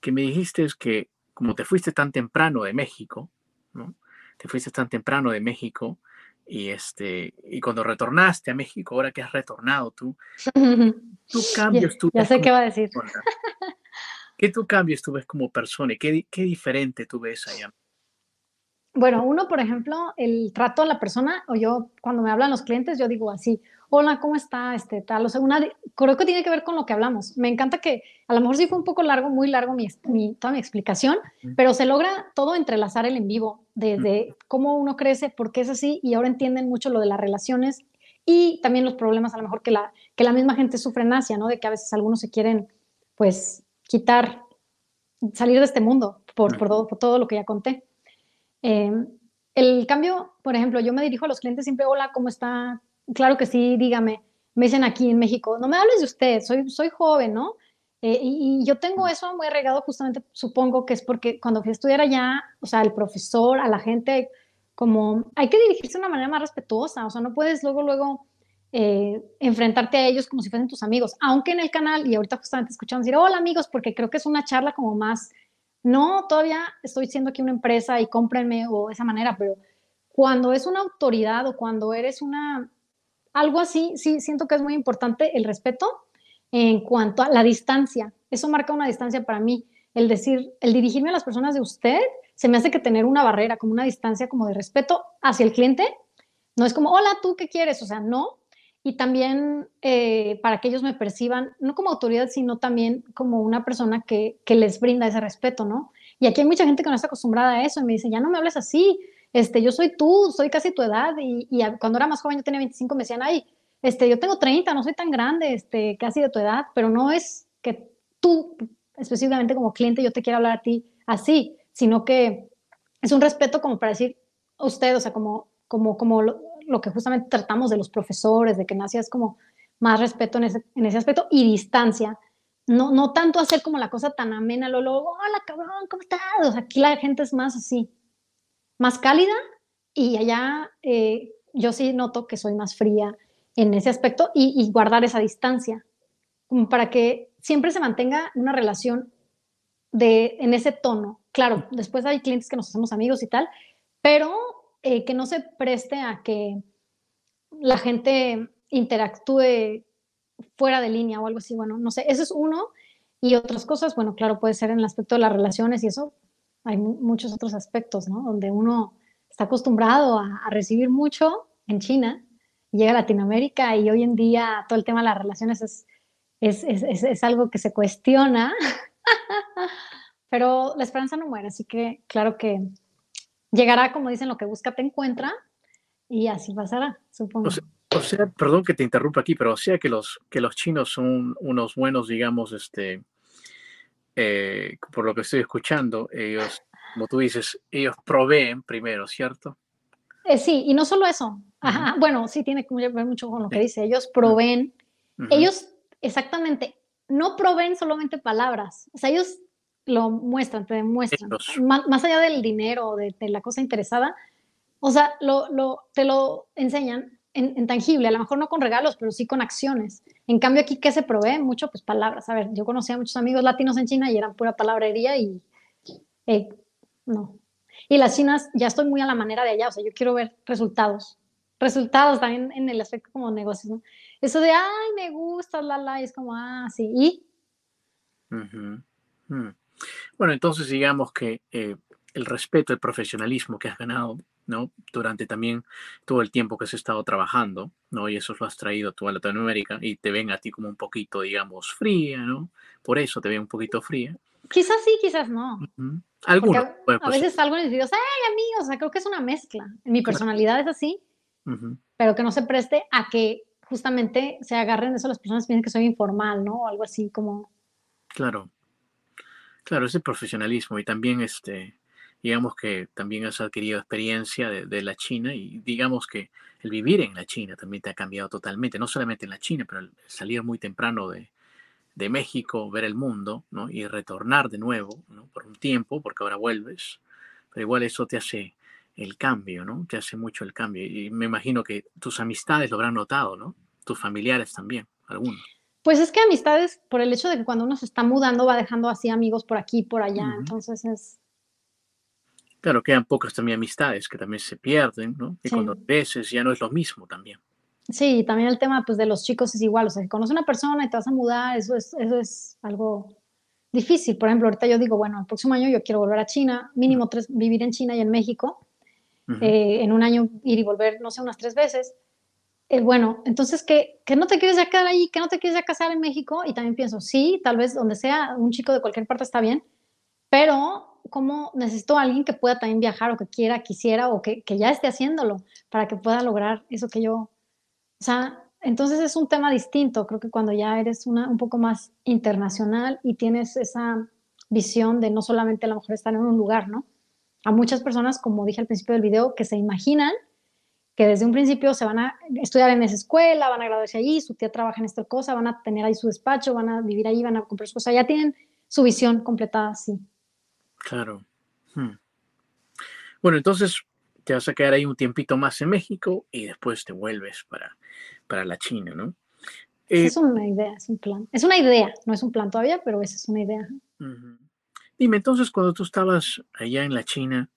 que me dijiste que como te fuiste tan temprano de México, ¿no? Te fuiste tan temprano de México y este y cuando retornaste a México, ahora que has retornado tú, tú cambias tu Ya sé qué va a decir. ¿Qué tú cambios tú ves como persona y qué, qué diferente tú ves allá? Bueno, uno, por ejemplo, el trato a la persona, o yo, cuando me hablan los clientes, yo digo así, hola, ¿cómo está? Este, tal, o sea, una, creo que tiene que ver con lo que hablamos. Me encanta que, a lo mejor sí fue un poco largo, muy largo mi, toda mi explicación, pero se logra todo entrelazar el en vivo, desde cómo uno crece, por qué es así, y ahora entienden mucho lo de las relaciones y también los problemas a lo mejor que la, que la misma gente sufre en Asia, ¿no? De que a veces algunos se quieren, pues, quitar, salir de este mundo por, por, todo, por todo, lo que ya conté. Em, el cambio, por ejemplo, yo me dirijo a los clientes siempre, hola, ¿cómo está? claro que sí, dígame. Me dicen aquí en México, no me hables de usted, soy, soy joven, ¿no? Eh, y, yo tengo eso muy arraigado justamente, supongo que es porque cuando fui a estudiar allá, o sea, el profesor, a la gente, como hay que dirigirse de una manera más respetuosa, o sea, no puedes luego, luego eh, enfrentarte a ellos como si fuesen tus amigos, aunque en el canal, y ahorita justamente escuchamos decir, hola amigos, porque creo que es una charla como más, no, todavía estoy siendo aquí una empresa y cómprenme o de esa manera, pero cuando es una autoridad o cuando eres una, algo así, sí, siento que es muy importante el respeto en cuanto a la distancia. Eso marca una distancia para mí. El decir, el dirigirme a las personas de usted, se me hace que tener una barrera, como una distancia como de respeto hacia el cliente. No es como, hola, ¿tú qué quieres? O sea, no. Y también eh, para que ellos me perciban, no como autoridad, sino también como una persona que, que les brinda ese respeto, ¿no? Y aquí hay mucha gente que no está acostumbrada a eso y me dice, ya no me hables así, este, yo soy tú, soy casi tu edad y, y cuando era más joven yo tenía 25, me decían, ay, este, yo tengo 30, no soy tan grande, este, casi de tu edad, pero no es que tú, específicamente como cliente, yo te quiera hablar a ti así, sino que es un respeto como para decir usted, o sea, como, como, como lo, que justamente tratamos de los profesores, de que nacias es como más respeto en ese, en ese aspecto y distancia. No, no tanto hacer como la cosa tan amena, lo luego, hola cabrón, ¿cómo estás? O sea, aquí la gente es más así, más cálida y allá eh, yo sí noto que soy más fría en ese aspecto y, guardar esa distancia, para que siempre se mantenga una relación de, en ese tono. Claro, después hay clientes que nos hacemos amigos y tal, pero eh, que no se preste a que la gente interactúe fuera de línea o algo así. Bueno, no sé, eso es uno. Y otras cosas, bueno, claro, puede ser en el aspecto de las relaciones y eso, hay muchos otros aspectos, ¿no? Donde uno está acostumbrado a, a recibir mucho en China llega a Latinoamérica y hoy en día todo el tema de las relaciones es, es, es, es algo que se cuestiona, pero la esperanza no muere, así que claro que llegará, como dicen, lo que busca te encuentra y así pasará, supongo. O sea, perdón que te interrumpa aquí, pero o sea que los, que los chinos son unos buenos, digamos, este, eh, por lo que estoy escuchando, ellos, como tú dices, ellos proveen primero, ¿cierto? Eh, sí, y no solo eso. Bueno, sí tiene que ver mucho con lo que dice. Ellos proveen, ellos exactamente, no proveen solamente palabras, o sea, ellos lo muestran, te demuestran, más, allá del dinero, de, de, la cosa interesada, o sea, lo, lo, te lo enseñan en, tangible, a lo mejor no con regalos, pero sí con acciones. En cambio aquí, ¿qué se provee? Mucho, pues palabras. A ver, yo conocía a muchos amigos latinos en China y eran pura palabrería y eh, no, y las chinas, ya estoy muy a la manera de allá, o sea, yo quiero ver resultados. Resultados también en el aspecto como negocios, ¿no? Eso de, ay, me gusta, la, la, es como, ah, sí, y. Mm. Bueno, entonces digamos que eh, el respeto, el profesionalismo que has ganado, ¿no? Durante también todo el tiempo que has estado trabajando, ¿no? Y eso lo has traído tú a Latinoamérica y te ven a ti como un poquito, digamos, fría, ¿no? Por eso te ven un poquito fría. Quizás sí, quizás no. Algunos. a, veces salgo y les digo, ay, amigos, o sea, creo que es una mezcla. Mi personalidad es así, pero que no se preste a que justamente se agarren eso las personas piensan que soy informal, ¿no? O algo así como... Claro. Claro, ese profesionalismo y también este, digamos que también has adquirido experiencia de, la China y digamos que el vivir en la China también te ha cambiado totalmente, no solamente en la China, pero el salir muy temprano de, de México, ver el mundo, ¿no? Y retornar de nuevo, ¿no? Por un tiempo, porque ahora vuelves, pero igual eso te hace el cambio, ¿no? Te hace mucho el cambio. Y me imagino que tus amistades lo habrán notado, ¿no? Tus familiares también, algunos. Pues es que amistades, por el hecho de que cuando uno se está mudando va dejando así amigos por aquí, por allá, entonces es... Claro, quedan pocas también amistades que también se pierden, ¿no? Y cuando veces ya no es lo mismo también. Sí, también el tema pues, de los chicos es igual, o sea, si conoces a una persona y te vas a mudar, eso es, eso es algo difícil. Por ejemplo, ahorita yo digo, bueno, el próximo año yo quiero volver a China, mínimo tres, vivir en China y en México, eh, en un año ir y volver, no sé, unas tres veces. Eh, bueno, entonces, ¿qué, ¿que no te quieres ya quedar ahí? ¿Que no te quieres ya casar en México? Y también pienso, sí, tal vez donde sea, un chico de cualquier parte está bien, pero ¿cómo necesito a alguien que pueda también viajar o que quiera, quisiera o que, que ya esté haciéndolo para que pueda lograr eso que yo o sea, entonces es un tema distinto, creo que cuando ya eres una, un poco más internacional y tienes esa visión de no solamente a lo mejor estar en un lugar, ¿no? A muchas personas, como dije al principio del video, que se imaginan que desde un principio se van a estudiar en esa escuela, van a graduarse allí, su tía trabaja en esta cosa, van a tener ahí su despacho, van a vivir ahí, van a comprar sus cosas, ya tienen su visión completada, sí. Claro. Hmm. Bueno, entonces te vas a quedar ahí un tiempito más en México y después te vuelves para, para la China, ¿no? es eh, una idea, es un plan. Es una idea, no es un plan todavía, pero esa es una idea. Dime, entonces, cuando tú estabas allá en la China,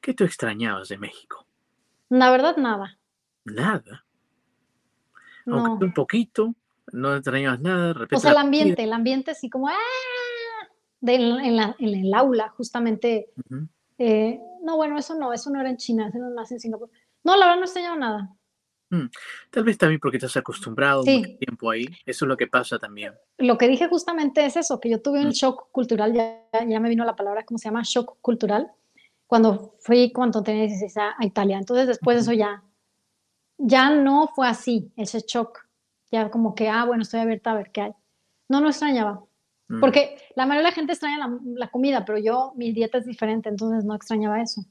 ¿qué te extrañabas de México? La verdad, nada. Nada. Aunque un poquito, no extrañabas nada. O sea, el ambiente, el ambiente así como, ¡ah! en, la, en, el aula, justamente. Eh, no, bueno, eso no, eso no era en China, eso no más en Singapur. No, la verdad no extrañaba nada. Mm, tal vez también porque estás acostumbrado mucho tiempo ahí. Eso es lo que pasa también. Lo que dije justamente es eso, que yo tuve un mm. shock cultural, ya, ya me vino la palabra, ¿cómo se llama? Shock cultural, cuando fui, cuando tenía 16 a, Italia. Entonces después de eso ya, ya no fue así, ese shock. Ya como que, ah, bueno, estoy abierta a ver qué hay. No, no extrañaba. Mm. Porque la mayoría de la gente extraña la, la, comida, pero yo, mi dieta es diferente, entonces no extrañaba eso.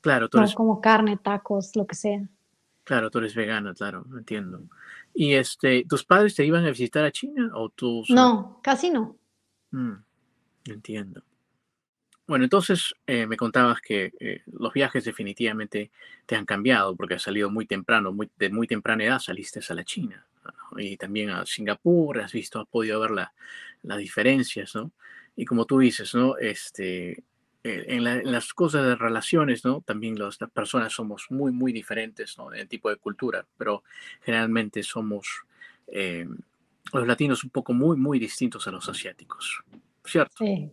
Claro, tú eres... Como carne, tacos, lo que sea. Claro, tú eres vegana, claro, entiendo. ¿Y este, tus padres te iban a visitar a China o tú? No, casi no. Mm, entiendo. Bueno, entonces eh, me contabas que eh, los viajes definitivamente te han cambiado porque has salido muy temprano, muy, de muy temprana edad saliste a la China y también a Singapur, has visto, has podido ver la, las diferencias, ¿no? Y como tú dices, ¿no? Este, eh, en, las cosas de relaciones, ¿no? También las personas somos muy, muy diferentes, ¿no? En tipo de cultura, pero generalmente somos eh, los latinos un poco muy, muy distintos a los asiáticos, ¿cierto? Sí.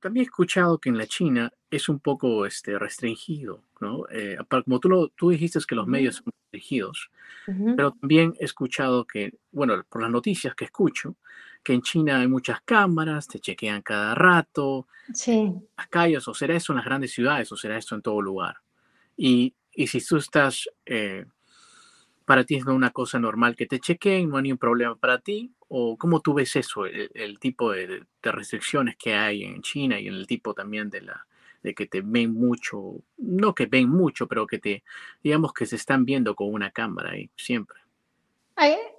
También he escuchado que en la China es un poco este, restringido, ¿no? Eh, como tú, lo, tú dijiste que los medios son restringidos, pero también he escuchado que, bueno, por las noticias que escucho, que en China hay muchas cámaras, te chequean cada rato, sí. las calles, o será eso en las grandes ciudades, o será esto en todo lugar. Y, y si tú estás, eh, para ti es una cosa normal que te chequeen, no hay ningún problema para ti, o cómo tú ves eso, el, tipo de, de, restricciones que hay en China y el tipo también de la de que te ven mucho, no que ven mucho, pero que te, digamos que se están viendo con una cámara ahí siempre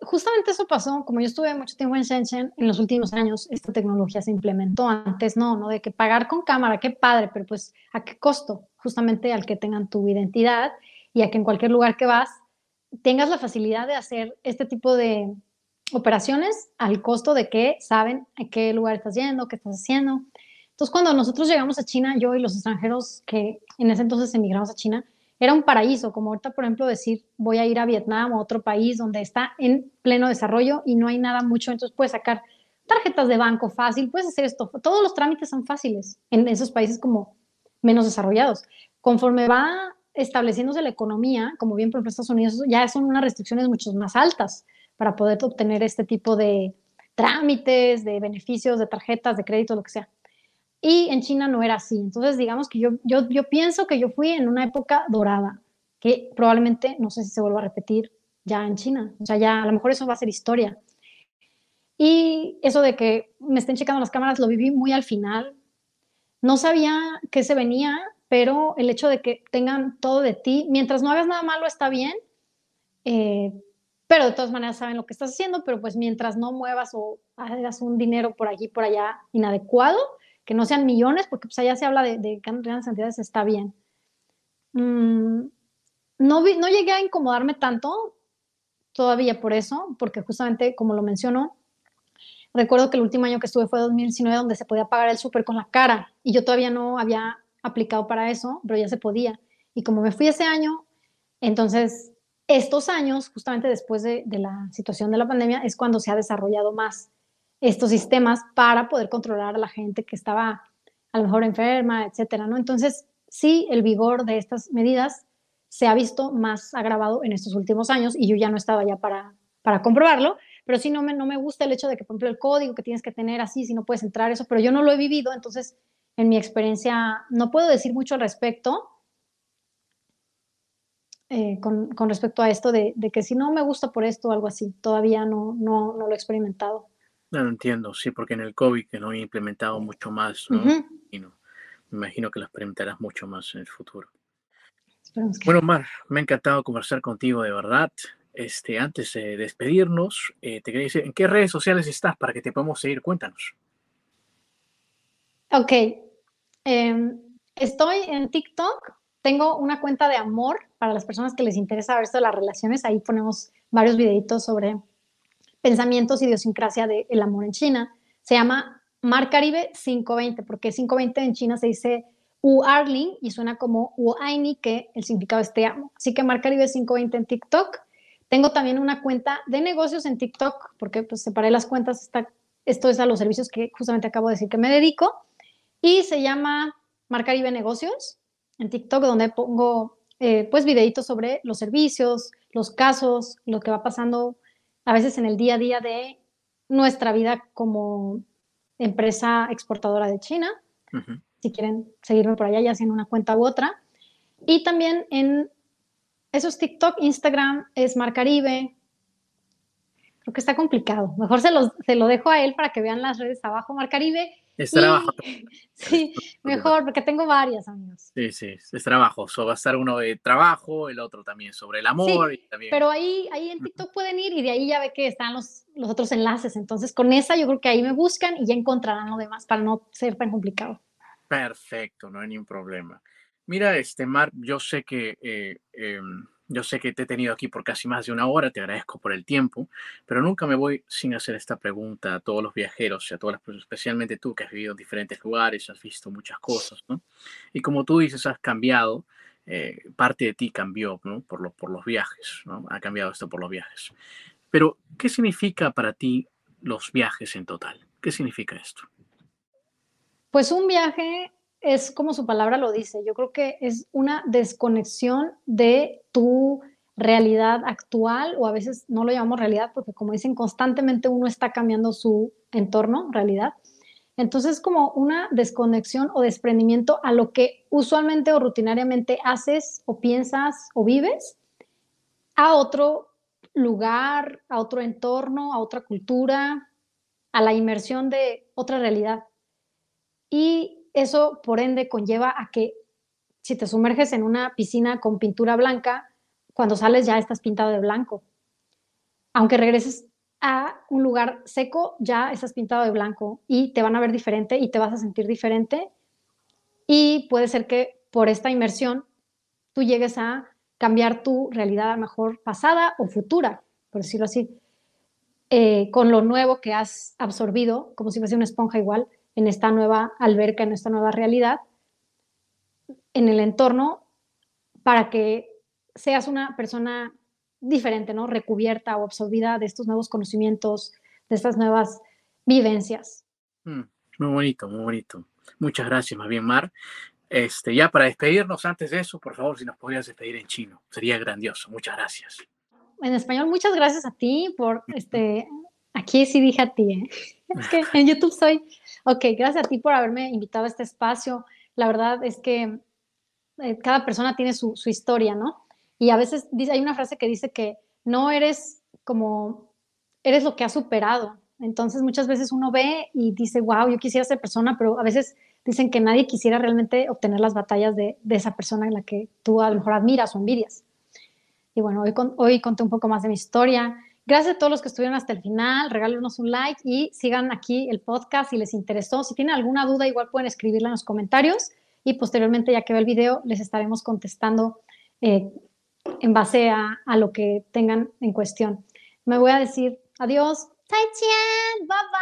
justamente eso pasó, como yo estuve mucho tiempo en Shenzhen, en los últimos años esta tecnología se implementó, antes no, ¿no? De que pagar con cámara, qué padre, pero pues a qué costo, justamente al que tengan tu identidad y a que en cualquier lugar que vas tengas la facilidad de hacer este tipo de operaciones al costo de que saben a qué lugar estás yendo, qué estás haciendo. Entonces, cuando nosotros llegamos a China, yo y los extranjeros que en ese entonces emigramos a China, era un paraíso, como ahorita, por ejemplo, decir, voy a ir a Vietnam o otro país donde está en pleno desarrollo y no hay nada mucho, entonces puedes sacar tarjetas de banco fácil, puedes hacer esto, todos los trámites son fáciles en esos países como menos desarrollados. Conforme va estableciéndose la economía, como bien por ejemplo Estados Unidos, ya son unas restricciones mucho más altas para poder obtener este tipo de trámites, de beneficios, de tarjetas, de crédito, lo que sea. Y en China no era así. Entonces, digamos que yo, yo, pienso que yo fui en una época dorada, que probablemente, no sé si se vuelva a repetir ya en China. O sea, ya a lo mejor eso va a ser historia. Y eso de que me estén checando las cámaras lo viví muy al final. No sabía qué se venía, pero el hecho de que tengan todo de ti, mientras no hagas nada malo está bien, eh, pero de todas maneras saben lo que estás haciendo, pero pues mientras no muevas o hagas un dinero por allí, por allá inadecuado, que no sean millones, porque pues allá se habla de, de grandes cantidades, está bien. Mm, no, no llegué a incomodarme tanto todavía por eso, porque justamente, como lo mencionó, recuerdo que el último año que estuve fue 2019, donde se podía pagar el súper con la cara, y yo todavía no había aplicado para eso, pero ya se podía. Y como me fui ese año, entonces estos años, justamente después de, la situación de la pandemia, es cuando se ha desarrollado más estos sistemas para poder controlar a la gente que estaba a lo mejor enferma, etcétera, ¿no? Entonces, sí, el vigor de estas medidas se ha visto más agravado en estos últimos años y yo ya no estaba ya para, para comprobarlo, pero sí no me, no me gusta el hecho de que, por ejemplo, el código que tienes que tener así, si no puedes entrar eso, pero yo no lo he vivido, entonces, en mi experiencia, no puedo decir mucho al respecto, eh, con, con, respecto a esto de, de, que si no me gusta por esto o algo así, todavía no, no, no lo he experimentado. No, entiendo, sí, porque en el COVID que no he implementado mucho más, ¿no? y no, me imagino que lo experimentarás mucho más en el futuro. Bueno, Mar, me ha encantado conversar contigo de verdad. Este, antes de despedirnos, eh, te quería decir, ¿en qué redes sociales estás para que te podamos seguir? Cuéntanos. Ok. Em, estoy en TikTok. Tengo una cuenta de amor para las personas que les interesa ver esto de las relaciones. Ahí ponemos varios videitos sobre pensamientos, idiosincrasia del amor en China. Se llama Mar Caribe 520, porque 520 en China se dice U Arling y suena como U Aini, que el significado es te amo. Así que Mar Caribe 520 en TikTok. Tengo también una cuenta de negocios en TikTok, porque pues separé las cuentas. esto es a los servicios que justamente acabo de decir que me dedico. Y se llama Mar Caribe Negocios en TikTok, donde pongo eh, pues videitos sobre los servicios, los casos, lo que va pasando a veces en el día a día de nuestra vida como empresa exportadora de China. Si quieren seguirme por allá, ya sea en una cuenta u otra. Y también en esos TikTok, Instagram es Mar Caribe. Creo que está complicado. Mejor se, se lo dejo a él para que vean las redes abajo, Mar Es trabajo. Sí, mejor, porque tengo varias, amigos. Sí, sí, es trabajo. So, va a estar uno de trabajo, el otro también sobre el amor. y también... Pero ahí, ahí en TikTok pueden ir y de ahí ya ve que están los, los otros enlaces. Entonces, con esa yo creo que ahí me buscan y ya encontrarán lo demás para no ser tan complicado. Perfecto, no hay ningún problema. Mira, este Mar, yo sé que eh, em, yo sé que te he tenido aquí por casi más de una hora, te agradezco por el tiempo, pero nunca me voy sin hacer esta pregunta a todos los viajeros, y a todas las, especialmente tú que has vivido en diferentes lugares, has visto muchas cosas, ¿no? Y como tú dices, has cambiado, eh, parte de ti cambió, ¿no? Por, lo, por los viajes, ¿no? Ha cambiado esto por los viajes. Pero, ¿qué significa para ti los viajes en total? ¿Qué significa esto? Pues un viaje es como su palabra lo dice, yo creo que es una desconexión de tu realidad actual o a veces no lo llamamos realidad porque como dicen constantemente uno está cambiando su entorno, realidad. Entonces como una desconexión o desprendimiento a lo que usualmente o rutinariamente haces o piensas o vives a otro lugar, a otro entorno, a otra cultura, a la inmersión de otra realidad. Y eso, por ende, conlleva a que si te sumerges en una piscina con pintura blanca, cuando sales ya estás pintado de blanco. Aunque regreses a un lugar seco, ya estás pintado de blanco y te van a ver diferente y te vas a sentir diferente. Y puede ser que por esta inmersión tú llegues a cambiar tu realidad a mejor pasada o futura, por decirlo así, eh, con lo nuevo que has absorbido, como si fuese una esponja igual, en esta nueva alberca, en esta nueva realidad, en el entorno, para que seas una persona diferente, ¿no? Recubierta o absorbida de estos nuevos conocimientos, de estas nuevas vivencias. Mm, muy bonito, muy bonito. Muchas gracias, más bien, Mar. Este, ya para despedirnos, antes de eso, por favor, si nos podrías despedir en chino, sería grandioso. Muchas gracias. En español, muchas gracias a ti por este. Aquí sí dije a ti, ¿eh? Es que en YouTube soy Ok, gracias a ti por haberme invitado a este espacio. La verdad es que eh, cada persona tiene su, historia, ¿no? Y a veces hay una frase que dice que no eres como, eres lo que has superado. Entonces muchas veces uno ve y dice, wow, yo quisiera ser persona, pero a veces dicen que nadie quisiera realmente obtener las batallas de, esa persona en la que tú a lo mejor admiras o envidias. Y bueno, hoy, hoy conté un poco más de mi historia. Gracias a todos los que estuvieron hasta el final. Regálenos un like y sigan aquí el podcast si les interesó. Si tienen alguna duda, igual pueden escribirla en los comentarios y posteriormente, ya que ve el video, les estaremos contestando eh, en base a, a, lo que tengan en cuestión. Me voy a decir adiós. Bye bye.